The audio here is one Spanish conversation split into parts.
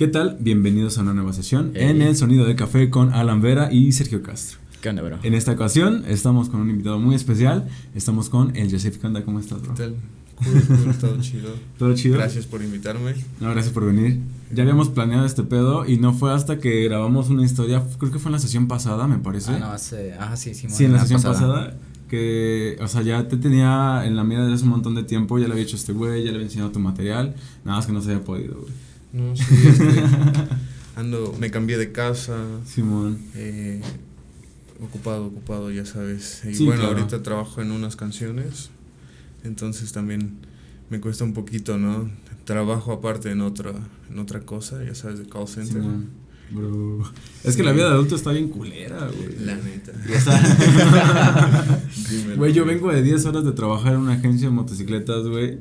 ¿Qué tal? Bienvenidos a una nueva sesión en el Sonido de Café con Alan Vera y Sergio Castro. ¿Qué onda, bro? En esta ocasión estamos con un invitado muy especial. Estamos con el Joseph Kanda. ¿Cómo estás, bro? ¿Qué tal? Cool, cool, todo chido. ¿Todo chido? Gracias por invitarme. No, gracias por venir. Ya habíamos planeado este pedo y no fue hasta que grabamos una historia, creo que fue en la sesión pasada, me parece. Ah, no, hace. Ah, sí, sí, Sí, en la sesión pasada. que, o sea, ya te tenía en la mira desde hace un montón de tiempo, ya le había hecho este güey, ya le había enseñado tu material, nada más que no se había podido, güey. No, sí, este, ando, me cambié de casa. Simón. Eh, ocupado, ocupado, ya sabes. Y Sí, bueno, claro. ahorita trabajo en unas canciones, entonces también me cuesta un poquito, ¿no? Trabajo aparte en otra, en otra cosa, ya sabes, de call center. Simón. Bro. Es que la vida de adulto está bien culera, güey. La neta. Güey, yo vengo de 10 horas de trabajar en una agencia de motocicletas, güey.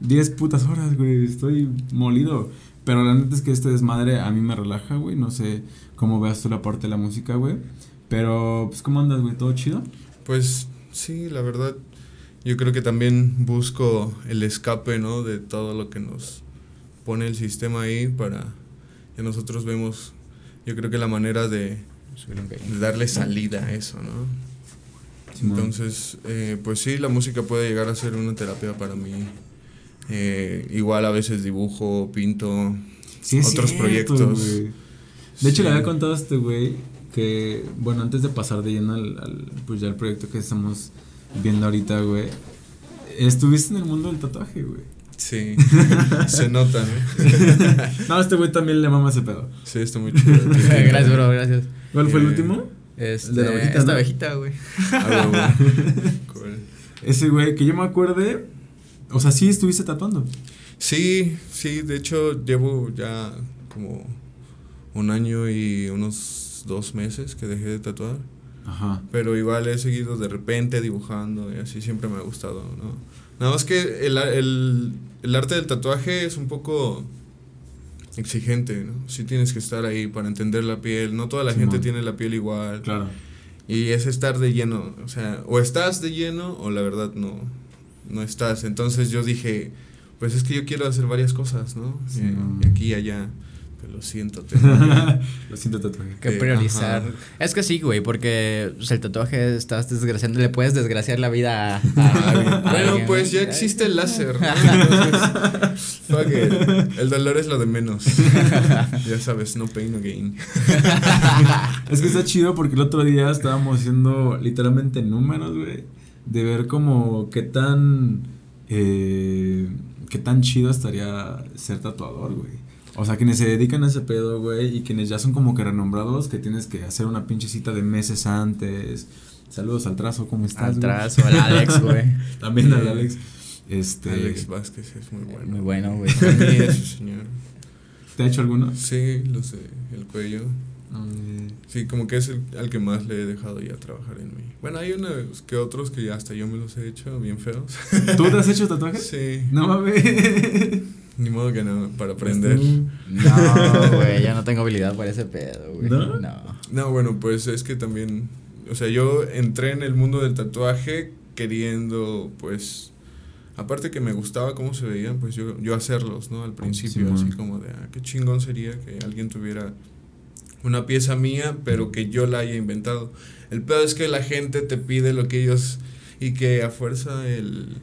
10 putas horas, güey. Estoy molido. Pero la neta es que este desmadre a mí me relaja, güey. No sé cómo veas tú la parte de la música, güey. Pero, pues, ¿cómo andas, güey? ¿Todo chido? Pues sí, la verdad, yo creo que también busco el escape, ¿no? De todo lo que nos pone el sistema ahí para que nosotros vemos, yo creo que la manera de, de darle salida a eso, ¿no? Entonces, eh, pues sí, la música puede llegar a ser una terapia para mí. Eh, igual a veces dibujo, pinto, Sí, otros cierto, proyectos. De hecho, le había contado a este güey que, bueno, antes de pasar de lleno al, al, pues ya el proyecto que estamos viendo ahorita, güey, estuviste en el mundo del tatuaje, güey. Sí, se nota, ¿no? No, este güey también le mama ese pedo. Sí, está muy chido. gracias, bro, gracias. ¿Cuál fue el Eh, último? Este, El de la abejita, Esta abejita, güey. Ah, huevo. Cool. Ese güey, que yo me acuerde, o sea, sí estuviste tatuando. Sí, sí, de hecho llevo ya como un año y unos dos meses que dejé de tatuar, Ajá. pero igual he seguido de repente dibujando y así siempre me ha gustado, ¿no? Nada más que el, el, el arte del tatuaje es un poco exigente, ¿no? Sí tienes que estar ahí para entender la piel, no toda la gente tiene la piel igual Claro. y es estar de lleno, o sea, o estás de lleno o la verdad no, no estás. Entonces yo dije, pues es que yo quiero hacer varias cosas, ¿no? Sí, Eh, no. y aquí y allá, pero lo siento. que- Lo siento, tatuaje. Que Eh, priorizar. ajá. Es que sí, güey, porque pues, el tatuaje estás desgraciando, le puedes desgraciar la vida a, a bueno, alguien, pues ya existe el láser, ¿no? Entonces, fuck it. el dolor es lo de menos. ya sabes, no pain, no gain. Es que está chido porque el otro día estábamos haciendo literalmente números, güey. De ver como qué tan. Eh, qué tan chido estaría ser tatuador, güey. O sea, quienes se dedican a ese pedo, güey, y quienes ya son como que renombrados, que tienes que hacer una pinche cita de meses antes. Saludos al trazo, ¿cómo estás? Al trazo, al Alex, güey. También al Eh, Alex. Este. Alex Vázquez es muy bueno. Muy bueno, güey. A mí ese señor. ¿Te ha hecho alguno? Sí, lo sé, el cuello. Eh, Sí, como que es el, al que más le he dejado ya trabajar en mí. Bueno, hay unos que otros que ya hasta yo me los he hecho bien feos. ¿Tú te has hecho tatuajes? Sí, No mames. ni modo que no, para aprender. No, güey, ya no tengo habilidad para ese pedo, güey. ¿No? No. No, bueno, pues es que también, o sea, yo entré en el mundo del tatuaje queriendo, pues, aparte que me gustaba cómo se veían, pues yo, yo hacerlos, ¿no? Al principio, así como de, ah, qué chingón sería que alguien tuviera una pieza mía, pero que yo la haya inventado. El peor es que la gente te pide lo que ellos, y que a fuerza el...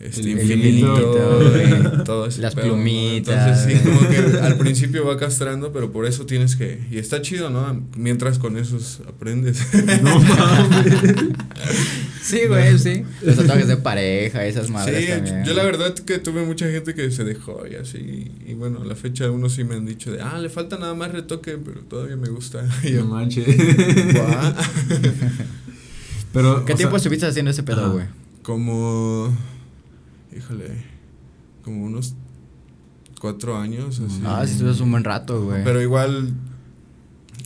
Este El infinito, infinito, y todo ese Las pedo, ¿no? plumitas. Entonces sí, como que al principio va castrando, pero por eso tienes que. Y está chido, ¿no? Mientras con esos aprendes. No mames. Sí, güey, sí. Los tatuajes de pareja, esas madres sí, también. yo la verdad que tuve mucha gente que se dejó y así. Y bueno, a la fecha unos sí me han dicho de, ah, le falta nada más retoque, pero todavía me gusta. Y No yo, manches. Pero, ¿Qué tiempo sea, estuviste haciendo ese pedo, güey? como. Híjole. Como unos cuatro años. Así. Ah, sí, estuviste un buen rato, güey. Pero igual.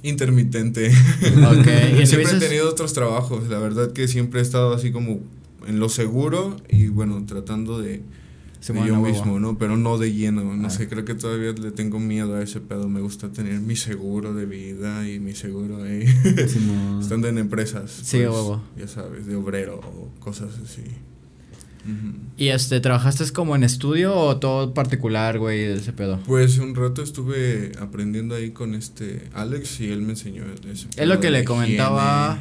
Intermitente. Y siempre he tenido otros trabajos, la verdad que siempre he estado así como en lo seguro y bueno, tratando de, yo mismo, ¿no? Pero no de lleno, no Ah. sé, creo que todavía le tengo miedo a ese pedo, me gusta tener mi seguro de vida y mi seguro ahí, estando en empresas, Sí, pues, ya sabes, de obrero o cosas así. ¿Y este, trabajaste como en estudio o todo particular, güey, ese pedo? Pues un rato estuve aprendiendo ahí con este Alex y él me enseñó ese Es lo que le comentaba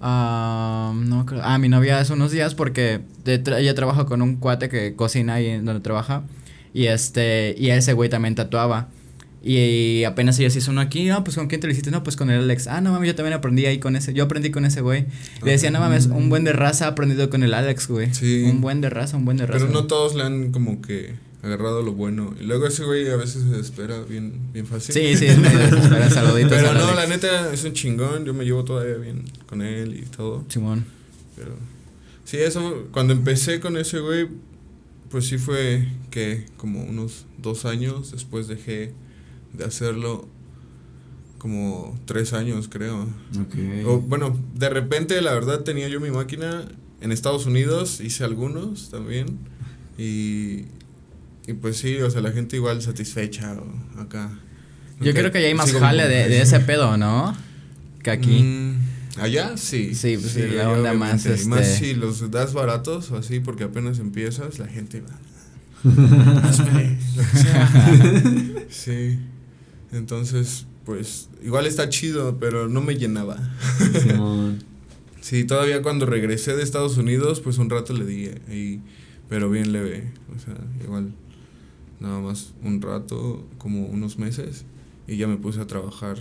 a, no, a mi novia hace unos días porque de tra- ella trabaja con un cuate que cocina ahí donde trabaja y este y ese güey también tatuaba y, apenas ella se hizo uno aquí, no, pues con quién te lo hiciste, no, pues con el Alex. Ah, no mames, yo también aprendí ahí con ese. Yo aprendí con ese güey. Le decía, no mames, un buen de raza ha aprendido con el Alex, güey. Sí. Un buen de raza, un buen de raza. Pero no güey. todos le han como que agarrado lo bueno. Y luego ese güey a veces se desespera bien, bien fácil. Sí, sí, es medio desesperado. Saluditos Pero no, Alex. la neta es un chingón. Yo me llevo todavía bien con él y todo. Simón. Pero sí, eso, cuando empecé con ese güey, pues sí fue que como unos dos años después dejé de hacerlo, como tres años creo. Ok. O, bueno, de repente la verdad tenía yo mi máquina en Estados Unidos, hice algunos también. Y, y pues sí, o sea, la gente igual satisfecha o acá. Yo creo que ya hay más jale de, de ese pedo, ¿no? Que aquí. Mm, allá sí. Sí, pues sí, la onda más. Y más este- si los das baratos o así, porque apenas empiezas, la gente va. Sí. Entonces, pues, igual está chido, pero no me llenaba. Sí, todavía cuando regresé de Estados Unidos, pues un rato le di ahí, pero bien leve, o sea, igual nada más un rato, como unos meses, y ya me puse a trabajar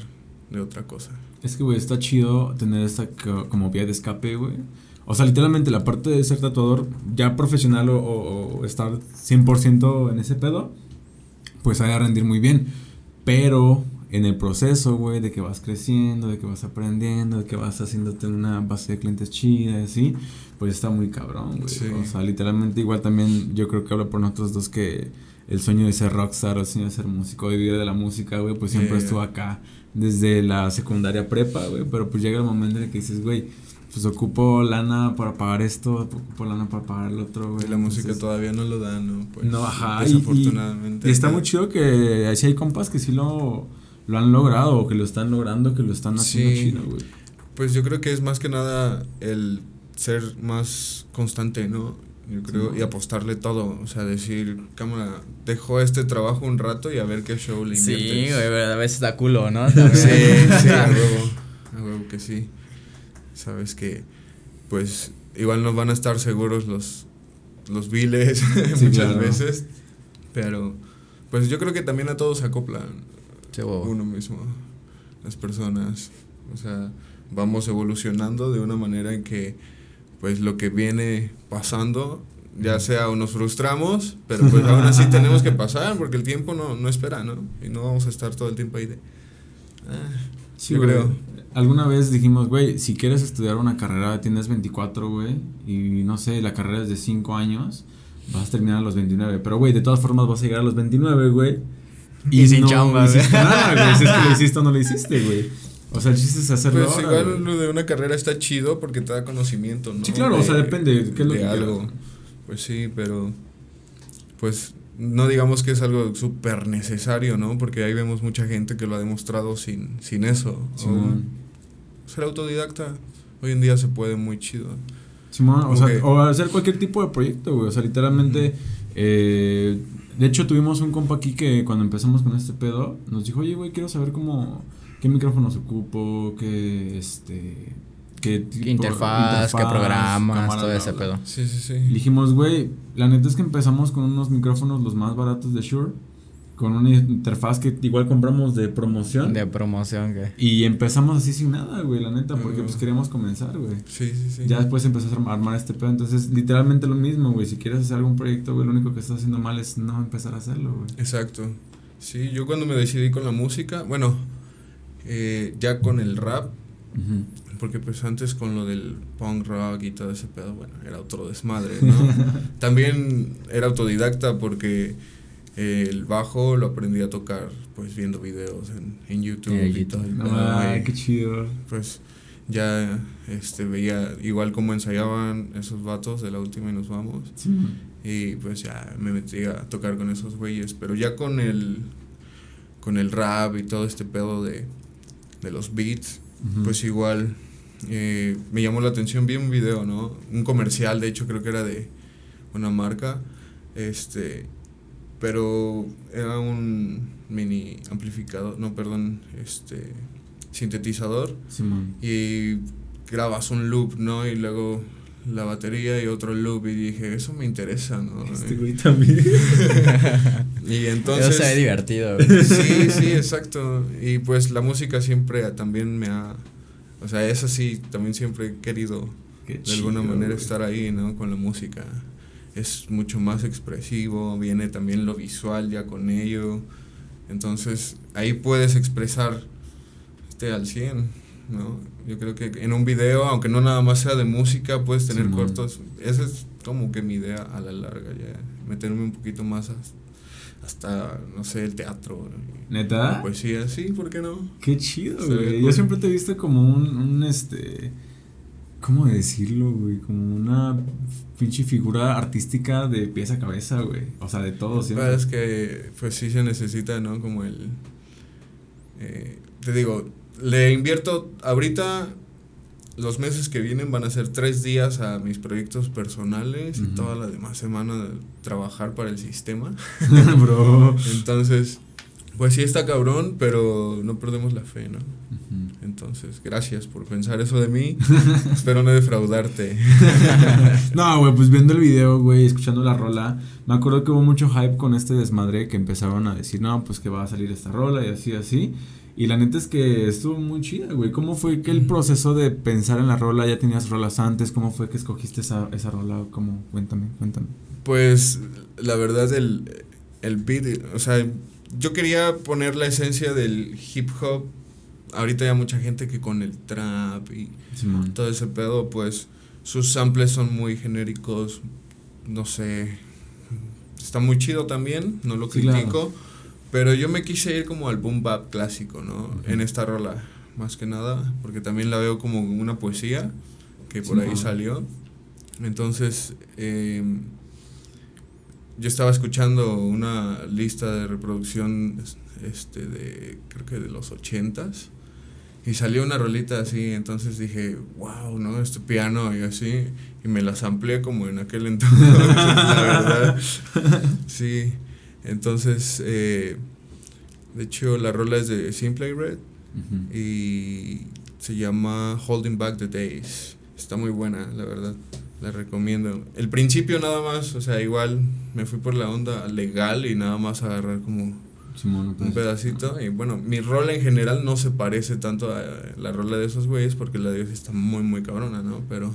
de otra cosa. Es que, güey, está chido tener esta co- como vía de escape, güey. O sea, literalmente la parte de ser tatuador ya profesional o, o- o estar 100% en ese pedo, pues hay a rendir muy bien. Pero en el proceso, güey, de que vas creciendo, de que vas aprendiendo, de que vas haciéndote una base de clientes chida y así, pues está muy cabrón, güey. Sí. O sea, literalmente igual también yo creo que hablo por nosotros dos que el sueño de ser rockstar o el sueño de ser músico, de vivir de la música, güey, pues siempre Yeah. estuvo acá desde la secundaria prepa, güey, pero pues llega el momento en el que dices, güey, pues ocupo lana para pagar esto, ocupo lana para pagar el otro, güey. Y la música todavía no lo da, ¿no? Pues, no, ajá, y, Desafortunadamente. y está muy chido que así hay compas que sí lo, lo han logrado, o que lo están logrando, que lo están haciendo Sí. chido, güey. Pues yo creo que es más que nada el ser más constante, ¿no? Yo creo, Sí. y apostarle todo, o sea, decir, cámara, dejo este trabajo un rato y a ver qué show le Sí, inviertes. güey, pero a veces da culo, ¿no? Sí, sí, a huevo, a huevo que sí. Sabes que, pues, igual no van a estar seguros los, los biles Sí, muchas claro. veces, pero, pues yo creo que también a todos se acoplan Sí, uno mismo, las personas, o sea, vamos evolucionando de una manera en que, pues, lo que viene pasando, ya sea o nos frustramos, pero pues aún así tenemos que pasar, porque el tiempo no, no espera, ¿no? Y no vamos a estar todo el tiempo ahí de... ah, Sí, yo creo. Alguna vez dijimos, güey, si quieres estudiar una carrera, tienes 24, güey, y no sé, la carrera es de 5 años, vas a terminar a los 29. Pero, güey, de todas formas vas a llegar a los 29, güey. Y sin chamba, güey. hiciste nada, güey. Si es que lo hiciste o no lo hiciste, güey. O sea, el chiste es hacerlo Pues ahora, igual güey. lo de una carrera está chido porque te da conocimiento, ¿no? Sí, claro, o sea, De- depende, ¿qué es lo de que algo. quieras? Pues sí, pero pues no digamos que es algo súper necesario, ¿no? Porque ahí vemos mucha gente que lo ha demostrado sin, sin eso. O Simón. Ser autodidacta hoy en día se puede muy chido. Simón, o Como sea, que- o hacer cualquier tipo de proyecto, güey. O sea, literalmente. eh, de hecho, tuvimos un compa aquí que cuando empezamos con este pedo nos dijo, oye, güey, quiero saber cómo. ¿Qué micrófonos ocupo? ¿Qué. Este. ¿Qué tipo- ¿Qué interfaz, qué programas, cámara, todo ese bla. pedo? Sí, sí, sí. Y dijimos, güey, la neta es que empezamos con unos micrófonos los más baratos de Shure. Con una interfaz que igual compramos de promoción. De promoción, que. Y empezamos así sin nada, güey, la neta, porque Ah. pues queríamos comenzar, güey. Sí, sí, sí. Ya después empezó a arm- armar este pedo. Entonces, literalmente lo mismo, güey. Si quieres hacer algún proyecto, güey, lo único que estás haciendo mal es no empezar a hacerlo, güey. Exacto. Sí, yo cuando me decidí con la música, bueno, eh, ya con el rap, porque pues antes con lo del punk rock y todo ese pedo, bueno, era otro desmadre, ¿no? También era autodidacta porque el bajo lo aprendí a tocar pues viendo videos en, en YouTube En y todo ay, y, qué chido. pues ya este veía igual cómo ensayaban esos vatos de la última y nos vamos Sí. y pues ya me metí a tocar con esos güeyes. Pero ya con el. Con el rap y todo este pedo de, de los beats, pues igual eh, me llamó la atención. Vi un video, ¿no? Un comercial, de hecho, creo que era de una marca, este, pero era un mini amplificador, no, perdón, este, sintetizador Simón. y grabas un loop, ¿no? Y luego la batería y otro loop y dije, eso me interesa, ¿no? Este güey también. Y entonces... Eso se ve divertido, güey. Sí, sí, exacto. Y pues la música siempre también me ha... O sea, es así, también siempre he querido Qué de alguna manera güey. estar ahí, ¿no? Con la música. Es mucho más expresivo, viene también lo visual ya con ello. Entonces, ahí puedes expresar este al 100, ¿no? Yo creo que en un video, aunque no nada más sea de música, puedes tener cortos. Esa es como que mi idea a la larga, ya. Meterme un poquito más hasta, hasta no sé, el teatro. ¿Neta? La poesía, sí, ¿por qué no? Qué chido, güey. Yo siempre te he visto como un, un este. ¿Cómo decirlo, güey? Como una pinche figura artística de pies a cabeza, güey. O sea, de todo, siempre. Es que, pues sí se necesita, ¿no? Como el... eh, te digo, le invierto ahorita, los meses que vienen van a ser tres días a mis proyectos personales y toda la demás semana de trabajar para el sistema. Bro. Entonces, pues sí está cabrón, pero no perdemos la fe, ¿no? Entonces, gracias por pensar eso de mí. Espero no defraudarte. No, güey, pues viendo el video, güey, escuchando la rola, me acuerdo que hubo mucho hype con este desmadre que empezaron a decir, no, pues que va a salir esta rola y así, así. Y la neta es que estuvo muy chida, güey. ¿Cómo fue que el proceso de pensar en la rola? ¿Ya tenías rolas antes? ¿Cómo fue que escogiste esa, esa rola? ¿Cómo? Cuéntame, cuéntame. Pues la verdad el, el beat, o sea, yo quería poner la esencia del hip hop. Ahorita ya mucha gente que con el trap y Simón. todo ese pedo, pues sus samples son muy genéricos, no sé. Está muy chido también, no lo Sí, critico, pero yo me quise ir como al boom bap clásico, ¿no? En esta rola, más que nada, porque también la veo como una poesía que por Sí, ahí no. salió. Entonces, em, yo estaba escuchando una lista de reproducción este de creo que de los ochentas y salió una rolita así entonces dije wow no este piano y así y me las amplié como en aquel entonces la verdad sí entonces eh, de hecho la rola es de Simple Red y se llama Holding Back the Days. Está muy buena, la verdad. La recomiendo. El principio nada más, o sea, igual me fui por la onda legal y nada más agarrar como Simón, un pedacito. Y bueno, mi rola en general no se parece tanto a la rola de esos güeyes porque la de ellos está muy, muy cabrona, ¿no? Pero,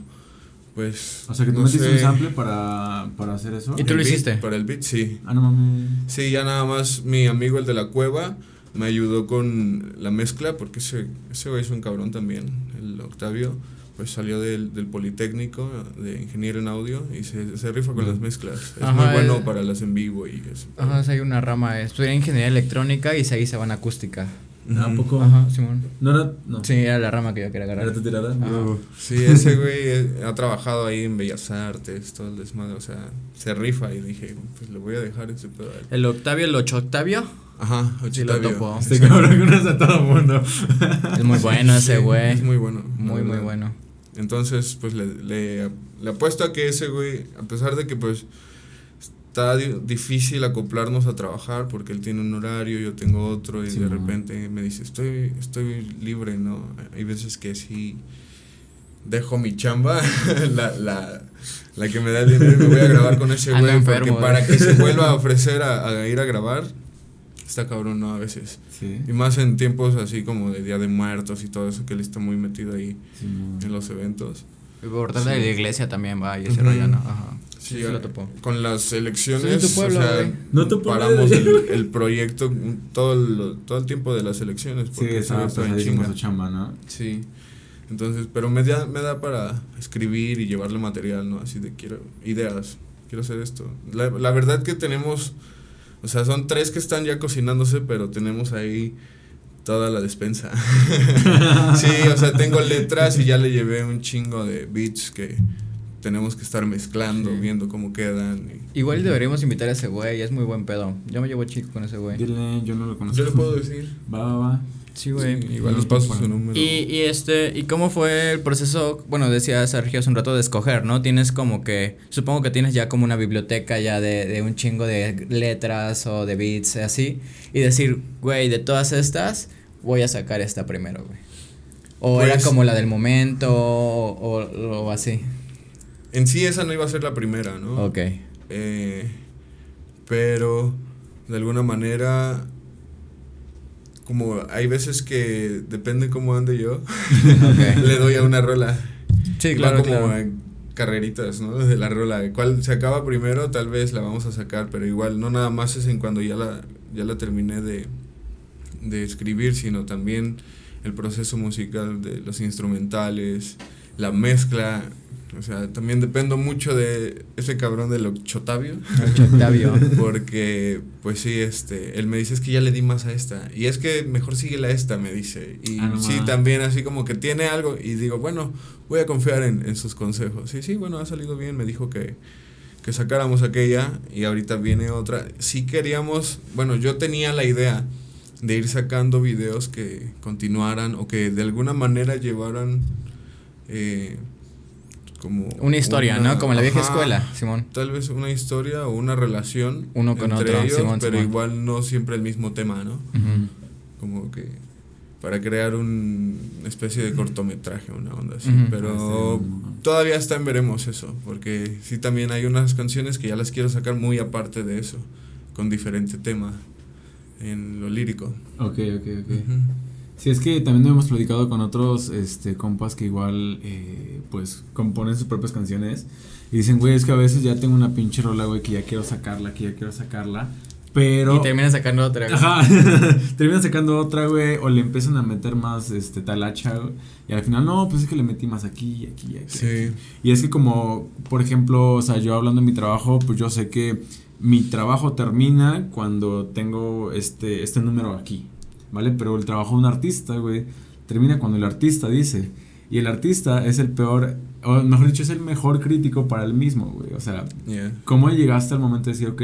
pues. O sea, que tú no metiste sé. un sample para, para hacer eso. ¿Y tú lo beat, hiciste? Para el beat, sí. Ah, no mames. Sí, ya nada más mi amigo el de la cueva me ayudó con la mezcla porque ese, ese güey es un cabrón también, el Octavio, pues salió del, del Politécnico de ingeniero en audio y se, se rifa con las mezclas. Es Ajá, muy bueno el- para las en vivo y eso. Ajá, sí, hay una rama. Estudié ingeniería electrónica y ahí se van a acústica. ¿A poco? Ajá, Simón. No era. No. Sí, era la rama que yo quería ¿Era agarrar. tu tirada? Sí, ese güey eh, ha trabajado ahí en Bellas Artes, todo el desmadre, o sea, se rifa y dije, pues le voy a dejar ese pedo a él. El Octavio, el ocho Octavio. Ajá, Sí, lo topo. Este cabrón conoce a todo el mundo. Es muy bueno ese Sí, güey. Es muy bueno. Muy, muy bueno. Entonces, pues le, le, le apuesto a que ese güey, a pesar de que pues está di- difícil acoplarnos a trabajar porque él tiene un horario, yo tengo otro y Sí, de repente me dice, estoy, estoy libre, ¿no? Hay veces que sí dejo mi chamba, la, la, la que me da el dinero y me voy a grabar con ese güey porque para güey. que se vuelva a ofrecer a, a ir a grabar, está cabrón, ¿no? A veces. Sí. Y más en tiempos así como de Día de Muertos y todo eso, que él está muy metido ahí Simón. en los eventos. Y por Sí. de la iglesia también va y ese Ujú. rollo, ¿no? Ajá. Sí, Sí, sí lo topó. con las elecciones, Sí, tu pueblo, o sea. No pueblo, paramos el, el proyecto todo el, todo el tiempo de las elecciones. Sí, Porque ese estaba su chamba, ¿no? Sí, entonces, pero me da, me da para escribir y llevarle material, ¿no? Así de quiero, ideas, quiero hacer esto. La, la verdad que tenemos, o sea, son tres que están ya cocinándose, pero tenemos ahí toda la despensa. sí, o sea, tengo letras y ya le llevé un chingo de beats que tenemos que estar mezclando, Sí. viendo cómo quedan. y- Igual deberíamos invitar a ese güey, es muy buen pedo. Yo me llevo chico con ese güey. Dile, yo no lo conozco. Yo le puedo decir. Va, va, va. Sí, güey. Sí, igual les paso su número. Y, y este, ¿y cómo fue el proceso? Bueno, decía Sergio hace un rato de escoger, ¿no? Tienes como que, supongo que tienes ya como una biblioteca ya de, de un chingo de letras o de beats, así, y decir, güey, de todas estas, voy a sacar esta primero, güey. O era Pues- como la del momento, o, o- o así. En sí esa no iba a ser la primera, ¿no? Ok. Eh, pero de alguna manera, como hay veces que depende cómo ande yo, le doy a una rola. Sí, va claro, como claro. en carreritas, ¿no? De la rola. ¿Cuál se acaba primero? Tal vez la vamos a sacar, pero igual no nada más es en cuando ya la, ya la terminé de, de escribir, sino también el proceso musical de los instrumentales, la mezcla. O sea, también dependo mucho de ese cabrón de Octavio. Octavio. Porque, pues sí, este, él me dice, es que ya le di más a esta. Y es que mejor síguela a esta, me dice. Y Ah, no sí, también así como que tiene algo. Y digo, bueno, voy a confiar en, en sus consejos. Sí, sí, bueno, ha salido bien. Me dijo que, que sacáramos aquella y ahorita viene otra. Sí queríamos, bueno, yo tenía la idea de ir sacando videos que continuaran o que de alguna manera llevaran eh, como... Una historia, ¿no? Como en la vieja Ajá, escuela, Simón. Tal vez una historia o una relación Uno con entre otro, ellos, Simón, pero Simón. igual no siempre el mismo tema, ¿no? Como que para crear un- una especie de cortometraje, una onda así. Pero Ah, sí. todavía está en veremos eso, porque sí también hay unas canciones que ya las quiero sacar muy aparte de eso, con diferente tema en lo lírico. Ok, ok, ok. Sí, es que también hemos platicado con otros este, compas que igual, eh, pues, componen sus propias canciones. Y dicen, güey, es que a veces ya tengo una pinche rola, güey, que ya quiero sacarla, que ya quiero sacarla. Pero... Y terminas sacando otra. güey. Ajá, terminan sacando otra, güey, o le empiezan a meter más, este, talacha, güey, y al final, no, pues es que le metí más aquí, aquí, aquí. Sí. aquí. Y es que como, por ejemplo, o sea, yo hablando de mi trabajo, pues yo sé que mi trabajo termina cuando tengo este, este número aquí, ¿vale? Pero el trabajo de un artista, güey, termina cuando el artista dice. Y el artista es el peor, o mejor dicho, es el mejor crítico para él mismo, güey. O sea, Yeah. ¿cómo llegaste al momento de decir, ok,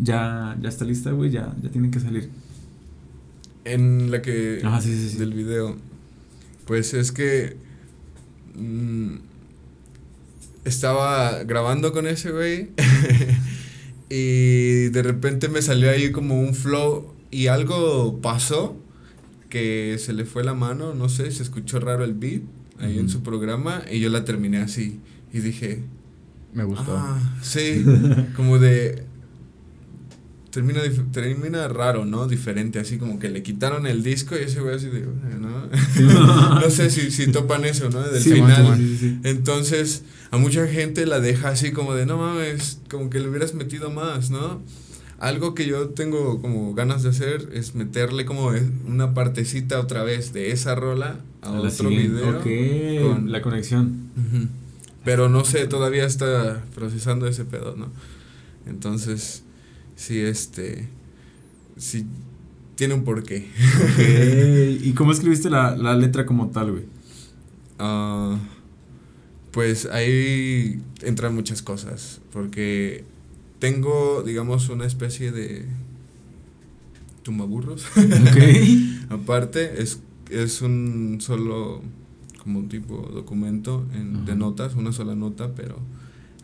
ya, ya está lista, güey, ya, ya tiene que salir? En la que Ajá, sí, sí, sí. del video, pues es que mm, estaba grabando con ese güey y de repente me salió ahí como un flow y algo pasó que se le fue la mano, no sé, se escuchó raro el beat ahí en su programa y yo la terminé así y dije, Me gustó. Ah, sí, como de. Termina, termina raro, ¿no? Diferente, así como que le quitaron el disco y ese güey así de. ¿no? no sé si, si topan eso, ¿no? Del Sí, final. Sí, sí. Entonces, a mucha gente la deja así como de, no mames, como que le hubieras metido más, ¿no? Algo que yo tengo como ganas de hacer es meterle como una partecita otra vez de esa rola a, otro video. Ok, con- la conexión. Pero no sé, todavía está procesando ese pedo, ¿no? Entonces, sí, este. Sí, tiene un porqué. Ok, ¿Y cómo escribiste la, la letra como tal, güey? Ah, pues ahí entran muchas cosas. Porque tengo, digamos, una especie de. tumbaburros. Ok. Aparte, es, es un solo, como un tipo documento en- de notas, una sola nota, pero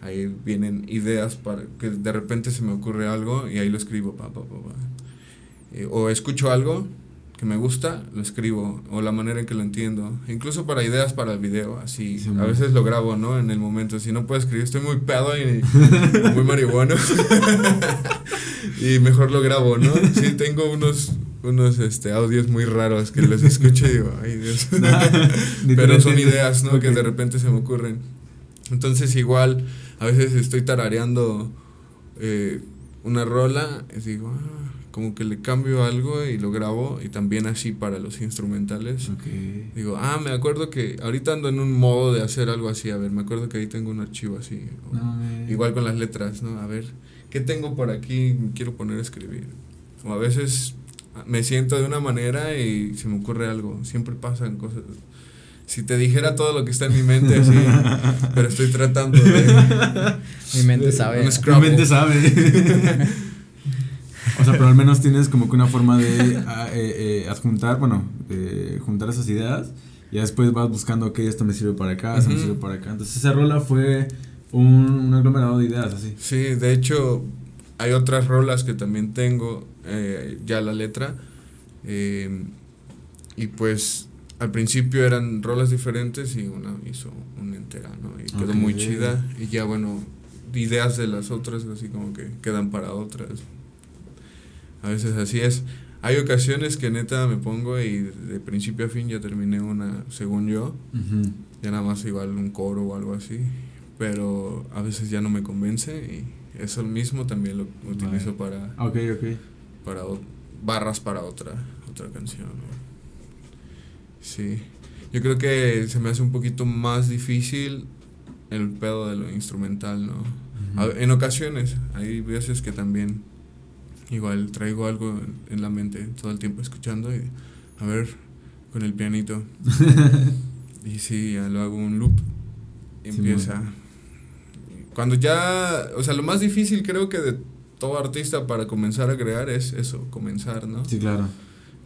ahí vienen ideas para que de repente se me ocurre algo y ahí lo escribo. Pa, pa, pa, pa. Eh, o escucho algo que me gusta, lo escribo, o la manera en que lo entiendo. Incluso para ideas para el video, así. Sí, a veces lo grabo, ¿no? En el momento. Si no puedo escribir, estoy muy pedo y muy marihuano. y mejor lo grabo, ¿no? Sí, tengo unos, unos este, audios muy raros que los escucho y digo, ay Dios. Pero son ideas, ¿no? Que de repente se me ocurren. Entonces igual, a veces estoy tarareando eh, una rola y digo, ah, como que le cambio algo y lo grabo y también así para los instrumentales. Ok. Digo, ah, me acuerdo que ahorita ando en un modo de hacer algo así, a ver, me acuerdo que ahí tengo un archivo así. o- No, me- Igual con las letras, ¿no? A ver, ¿qué tengo por aquí? Quiero poner a escribir. O a veces me siento de una manera y se me ocurre algo. Siempre pasan cosas. Si te dijera todo lo que está en mi mente, así, pero estoy tratando de... Mi mente sabe. Mi mente sabe. O sea, pero al menos tienes como que una forma de ah, eh, eh, adjuntar, bueno, juntar esas ideas. Y después vas buscando, ok, esto me sirve para acá, esto me sirve para acá. Entonces esa rola fue un, un aglomerado de ideas así. Sí, de hecho, hay otras rolas que también tengo, eh, ya la letra. eh, y pues al principio eran rolas diferentes y una hizo una entera, ¿no? Y quedó muy chida. Y ya, bueno, ideas de las otras así como que quedan para otras. A veces así es. Hay ocasiones que neta me pongo y de principio a fin ya terminé una, según yo. Ya nada más igual un coro o algo así. Pero a veces ya no me convence y eso mismo también lo utilizo para, Ok, ok. para barras para otra, otra canción. Sí. Yo creo que se me hace un poquito más difícil el pedo de lo instrumental, ¿no? A- en ocasiones, hay veces que también igual traigo algo en, la mente todo el tiempo escuchando y a ver con el pianito. y sí, ya lo hago un loop y Sí, empieza. Cuando ya, o sea, lo más difícil creo que de todo artista para comenzar a crear es eso, comenzar, ¿no? Sí, claro.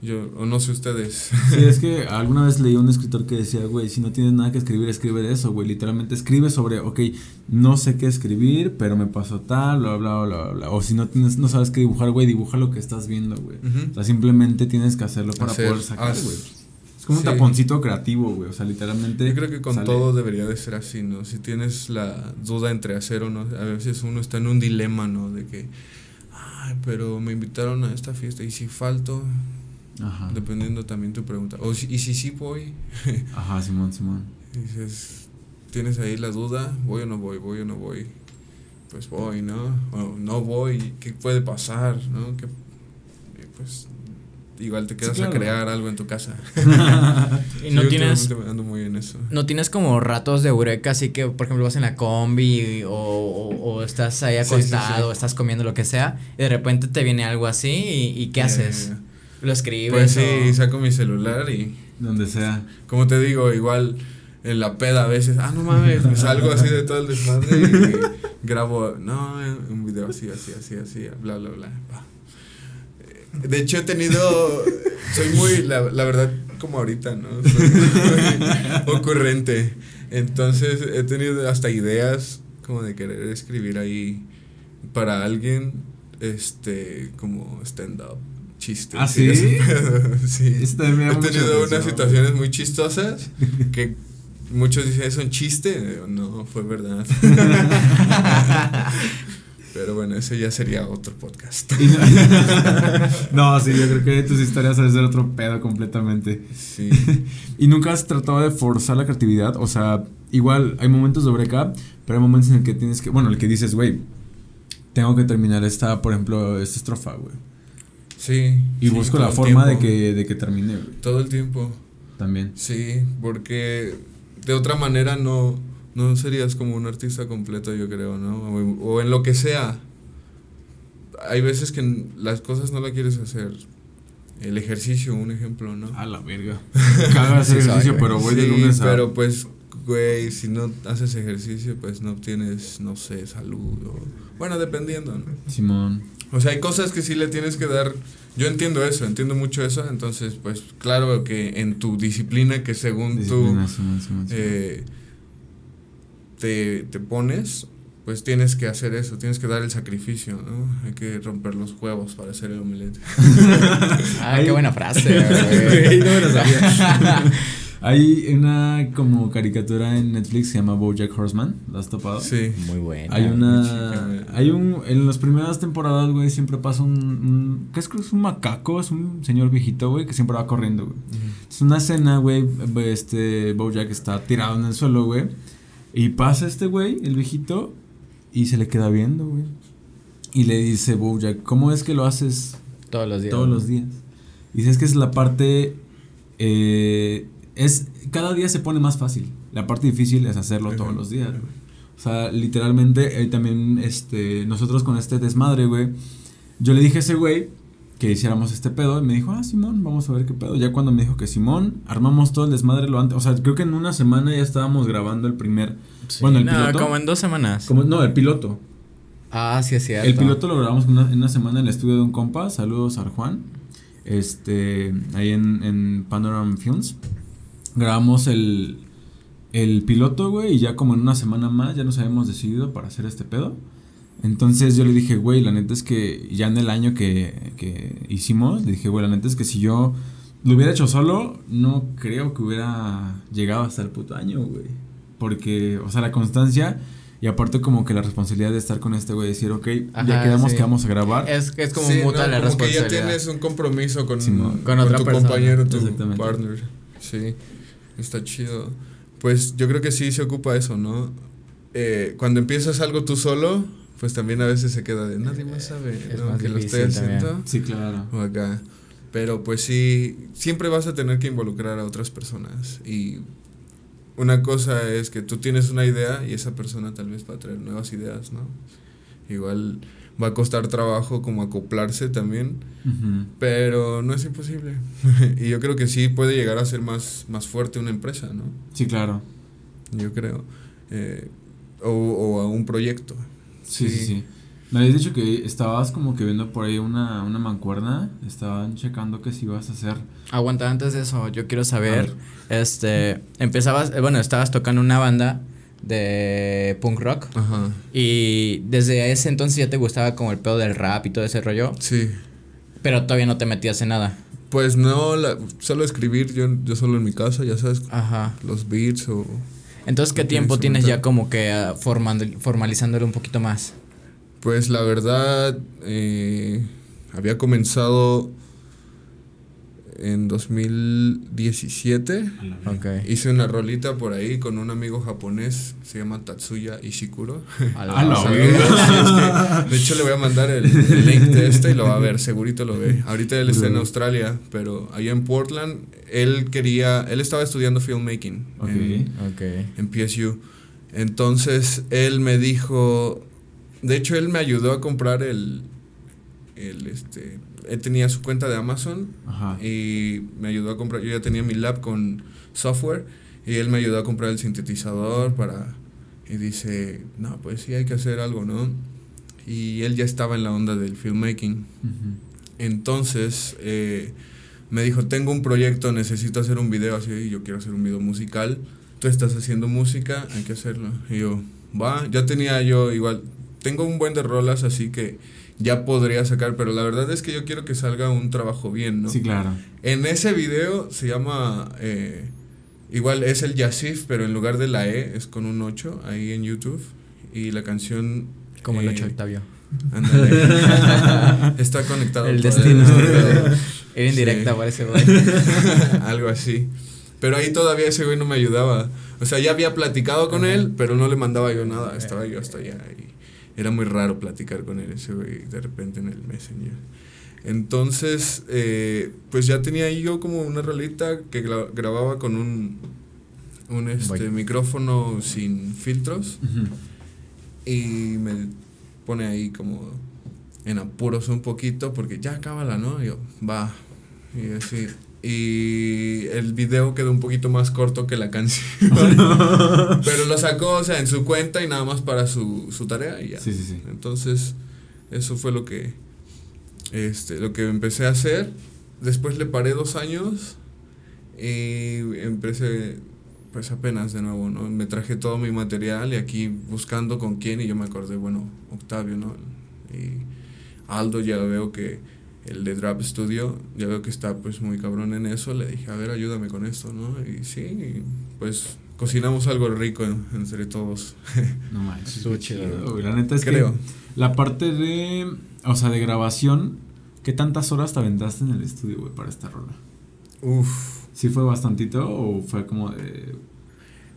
Yo, o no sé ustedes. Sí, es que alguna vez leí un escritor que decía, güey, si no tienes nada que escribir, escribe de eso, güey. Literalmente escribe sobre, ok, no sé qué escribir, pero me pasó tal, bla, bla, bla, bla, bla. O si no tienes, no sabes qué dibujar, güey, dibuja lo que estás viendo, güey. O sea, simplemente tienes que hacerlo para Hacer, poder sacar, güey. Es como Sí. un taponcito creativo, güey. O sea, literalmente. Yo creo que con sale. todo debería de ser así, ¿no? Si tienes la duda entre hacer o no, a veces uno está en un dilema, ¿no? De que, ay, pero me invitaron a esta fiesta y si falto, Ajá. dependiendo también tu pregunta. O si, y si sí voy, Ajá, Simón, Simón. dices, tienes ahí la duda, voy o no voy, voy o no voy. Pues voy, ¿no? O no voy, ¿qué puede pasar, no? Que, y pues igual te quedas claro. a crear algo en tu casa. Y no Sí, tienes últimamente ando muy en eso. no tienes como ratos de eureka, así que por ejemplo vas en la combi o, o, o estás ahí Sí, sí, acostado, sí. o estás comiendo lo que sea, y de repente te viene algo así y, y ¿qué haces? Eh, ¿Lo escribes? Pues sí, o- saco mi celular y Donde sea. como te digo, igual en la peda a veces, ah, no mames, me salgo así de todo el desmadre y grabo, no, un video así, así, así, así, bla, bla, bla. Eh, De hecho he tenido, soy muy, la, la verdad, como ahorita, ¿no? Soy muy ocurrente. Entonces he tenido hasta ideas como de querer escribir ahí para alguien, este, como stand-up. Chistes. ¿Ah, sí? sí. Me He tenido unas situaciones muy chistosas que muchos dicen, ¿es un chiste? No, fue verdad. Pero bueno, ese ya sería otro podcast. No- sí, yo creo que tus historias deben ser otro pedo completamente. Sí. ¿Y nunca has tratado de forzar la creatividad? O sea, igual hay momentos de break pero hay momentos en el que tienes que, bueno, el que dices, güey, tengo que terminar esta, por ejemplo, esta estrofa, güey. Sí. Y sí, busco la forma de que, de que termine, güey. Todo el tiempo. También. Sí, porque de otra manera no, no serías como un artista completo, yo creo, ¿no? O, o en lo que sea. Hay veces que n- las cosas no las quieres hacer. El ejercicio, un ejemplo, ¿no? A la verga. Hacer Sí, ejercicio, sabe, pero voy de Sí, lunes a. Pero pues, güey, si no haces ejercicio, pues no obtienes, no sé, salud o... Bueno, dependiendo, ¿no? Simón. O sea, hay cosas que sí le tienes que dar... Yo entiendo eso, entiendo mucho eso, entonces, pues, claro que en tu disciplina que según Disciplina, tú eh, te, te pones, pues tienes que hacer eso, tienes que dar el sacrificio, ¿no? Hay que romper los huevos para hacer el omelette. Ah, qué buena frase, no me la sabía. Hay una como caricatura en Netflix que se llama BoJack Horseman. ¿La has topado? Sí. Muy buena. Hay una. Hay un. En las primeras temporadas, güey, siempre pasa un. un ¿Qué es que es un macaco? Es un señor viejito, güey, que siempre va corriendo, güey. Es una escena, güey. Este. Bojack está tirado en el suelo, güey. Y pasa este güey, el viejito, y se le queda viendo, güey. Y le dice Bojack, ¿cómo es que lo haces Todos los días. todos los días? Y dice, es que es la parte. eh, es. Cada día se pone más fácil. La parte difícil es hacerlo Ajá. todos los días, güey. O sea, literalmente, eh, también, este, nosotros con este desmadre, güey, yo le dije a ese güey que hiciéramos este pedo y me dijo, ah, Simón, vamos a ver qué pedo. Ya cuando me dijo que Simón, armamos todo el desmadre lo antes, o sea, creo que en una semana ya estábamos grabando el primer, Sí. bueno, el no, piloto. como en dos semanas. como, no, el piloto. Ah, sí, es cierto. El piloto lo grabamos en una, en una semana en el estudio de un compa. Saludos a Juan. Este, ahí en, en Panorama Films. Grabamos el, el piloto, güey, y ya como en una semana más ya nos habíamos decidido para hacer este pedo. Entonces yo le dije, güey, la neta es que ya en el año que, que hicimos, le dije, güey, la neta es que si yo lo hubiera hecho solo, no creo que hubiera llegado hasta el puto año, güey. Porque, o sea, la constancia y aparte como que la responsabilidad de estar con este güey, decir, ok, ya quedamos sí. que vamos a grabar. Es, es como Sí, muta no, la como que ya responsabilidad. tienes un compromiso con. Con otra tu persona. compañero, tu partner. Sí, está chido. Pues yo creo que sí se ocupa eso, ¿no? Eh, cuando empiezas algo tú solo, pues también a veces se queda de nadie más sabe Es ¿no? más que lo también. haciendo. Sí, claro. O acá. Pero pues sí, siempre vas a tener que involucrar a otras personas. Y una cosa es que tú tienes una idea y esa persona tal vez va a traer nuevas ideas, ¿no? Igual va a costar trabajo como acoplarse también, pero no es imposible. y yo creo que sí puede llegar a ser más, más fuerte una empresa, ¿no? Sí, claro. Yo creo. Eh, o, o a un proyecto. Sí, sí, sí. Me habías dicho que estabas como que viendo por ahí una, una mancuerna. Estaban checando que si ibas a hacer. Aguanta, antes de eso, yo quiero saber, este, empezabas, eh, bueno, estabas tocando una banda de punk rock Ajá. y desde ese entonces ya te gustaba como el pedo del rap y todo ese rollo, Sí. pero todavía no te metías en nada. Pues no, la- solo escribir, yo, yo solo en mi casa, ya sabes, Ajá. los beats o... Entonces, ¿qué tiempo tienes ya como que ah, formando, formalizándolo un poquito más? Pues la verdad, eh, había comenzado en 2017. Ok. Hice una rolita por ahí con un amigo japonés, se llama Tatsuya Ishikuro. A la Saludos, verga. sí, es que, de hecho, le voy a mandar el, el link de este y lo va a ver, segurito lo ve. Ahorita él está en. Australia, pero allá en Portland, él quería, él estaba estudiando filmmaking en, Ok. en PSU. Entonces, él me dijo, de hecho, él me ayudó a comprar el, el este, él tenía su cuenta de Amazon Ajá. y me ayudó a comprar, yo ya tenía mi lab con software y él me ayudó a comprar el sintetizador para, y dice, no, pues sí hay que hacer algo, ¿no? Y él ya estaba en la onda del filmmaking. Ujú. Entonces, eh, me dijo, tengo un proyecto, necesito hacer un video así, y yo quiero hacer un video musical, tú estás haciendo música, hay que hacerlo. Y yo, va, ya tenía yo igual, tengo un buen de rolas, así que ya podría sacar, pero la verdad es que yo quiero que salga un trabajo bien, ¿no? Sí, claro. En ese video se llama, eh, igual es el Yasif, pero en lugar de la E es con un 8 ahí en YouTube. Y la canción... Como el eh, 8 Octavio. ándale. Está conectado. El destino. Era indirecta, Sí. parece, güey. Algo así. Pero ahí todavía ese güey no me ayudaba. O sea, ya había platicado con Ajá. él, pero no le mandaba yo nada. Estaba yo hasta allá. Y era muy raro platicar con él, ese güey, de repente en el Messenger. Entonces, eh, pues ya tenía ahí yo como una rolita que gra- grababa con un, un este, micrófono sin filtros. Ujú. Y me pone ahí como en apuros un poquito porque ya cábala, ¿no? Y yo, va. Y así. Y el video quedó un poquito más corto que la canción. Pero lo sacó, o sea, en su cuenta y nada más para su, su tarea y ya. Sí, sí, sí. Entonces, eso fue lo que, este, lo que empecé a hacer. Después le paré dos años y empecé, pues apenas de nuevo, ¿no? Me traje todo mi material y aquí buscando con quién y yo me acordé, bueno, Octavio, ¿no? Y Aldo ya veo que el de Drap Studio, ya veo que está pues muy cabrón en eso, le dije, a ver, ayúdame con esto, ¿no? Y sí, y, pues cocinamos algo rico entre todos. No manches. Estuvo chido. La neta es Creo. que la parte de, o sea, de grabación, ¿qué tantas horas te aventaste en el estudio, güey, para esta rola? Uf. ¿Sí fue bastantito o fue como de...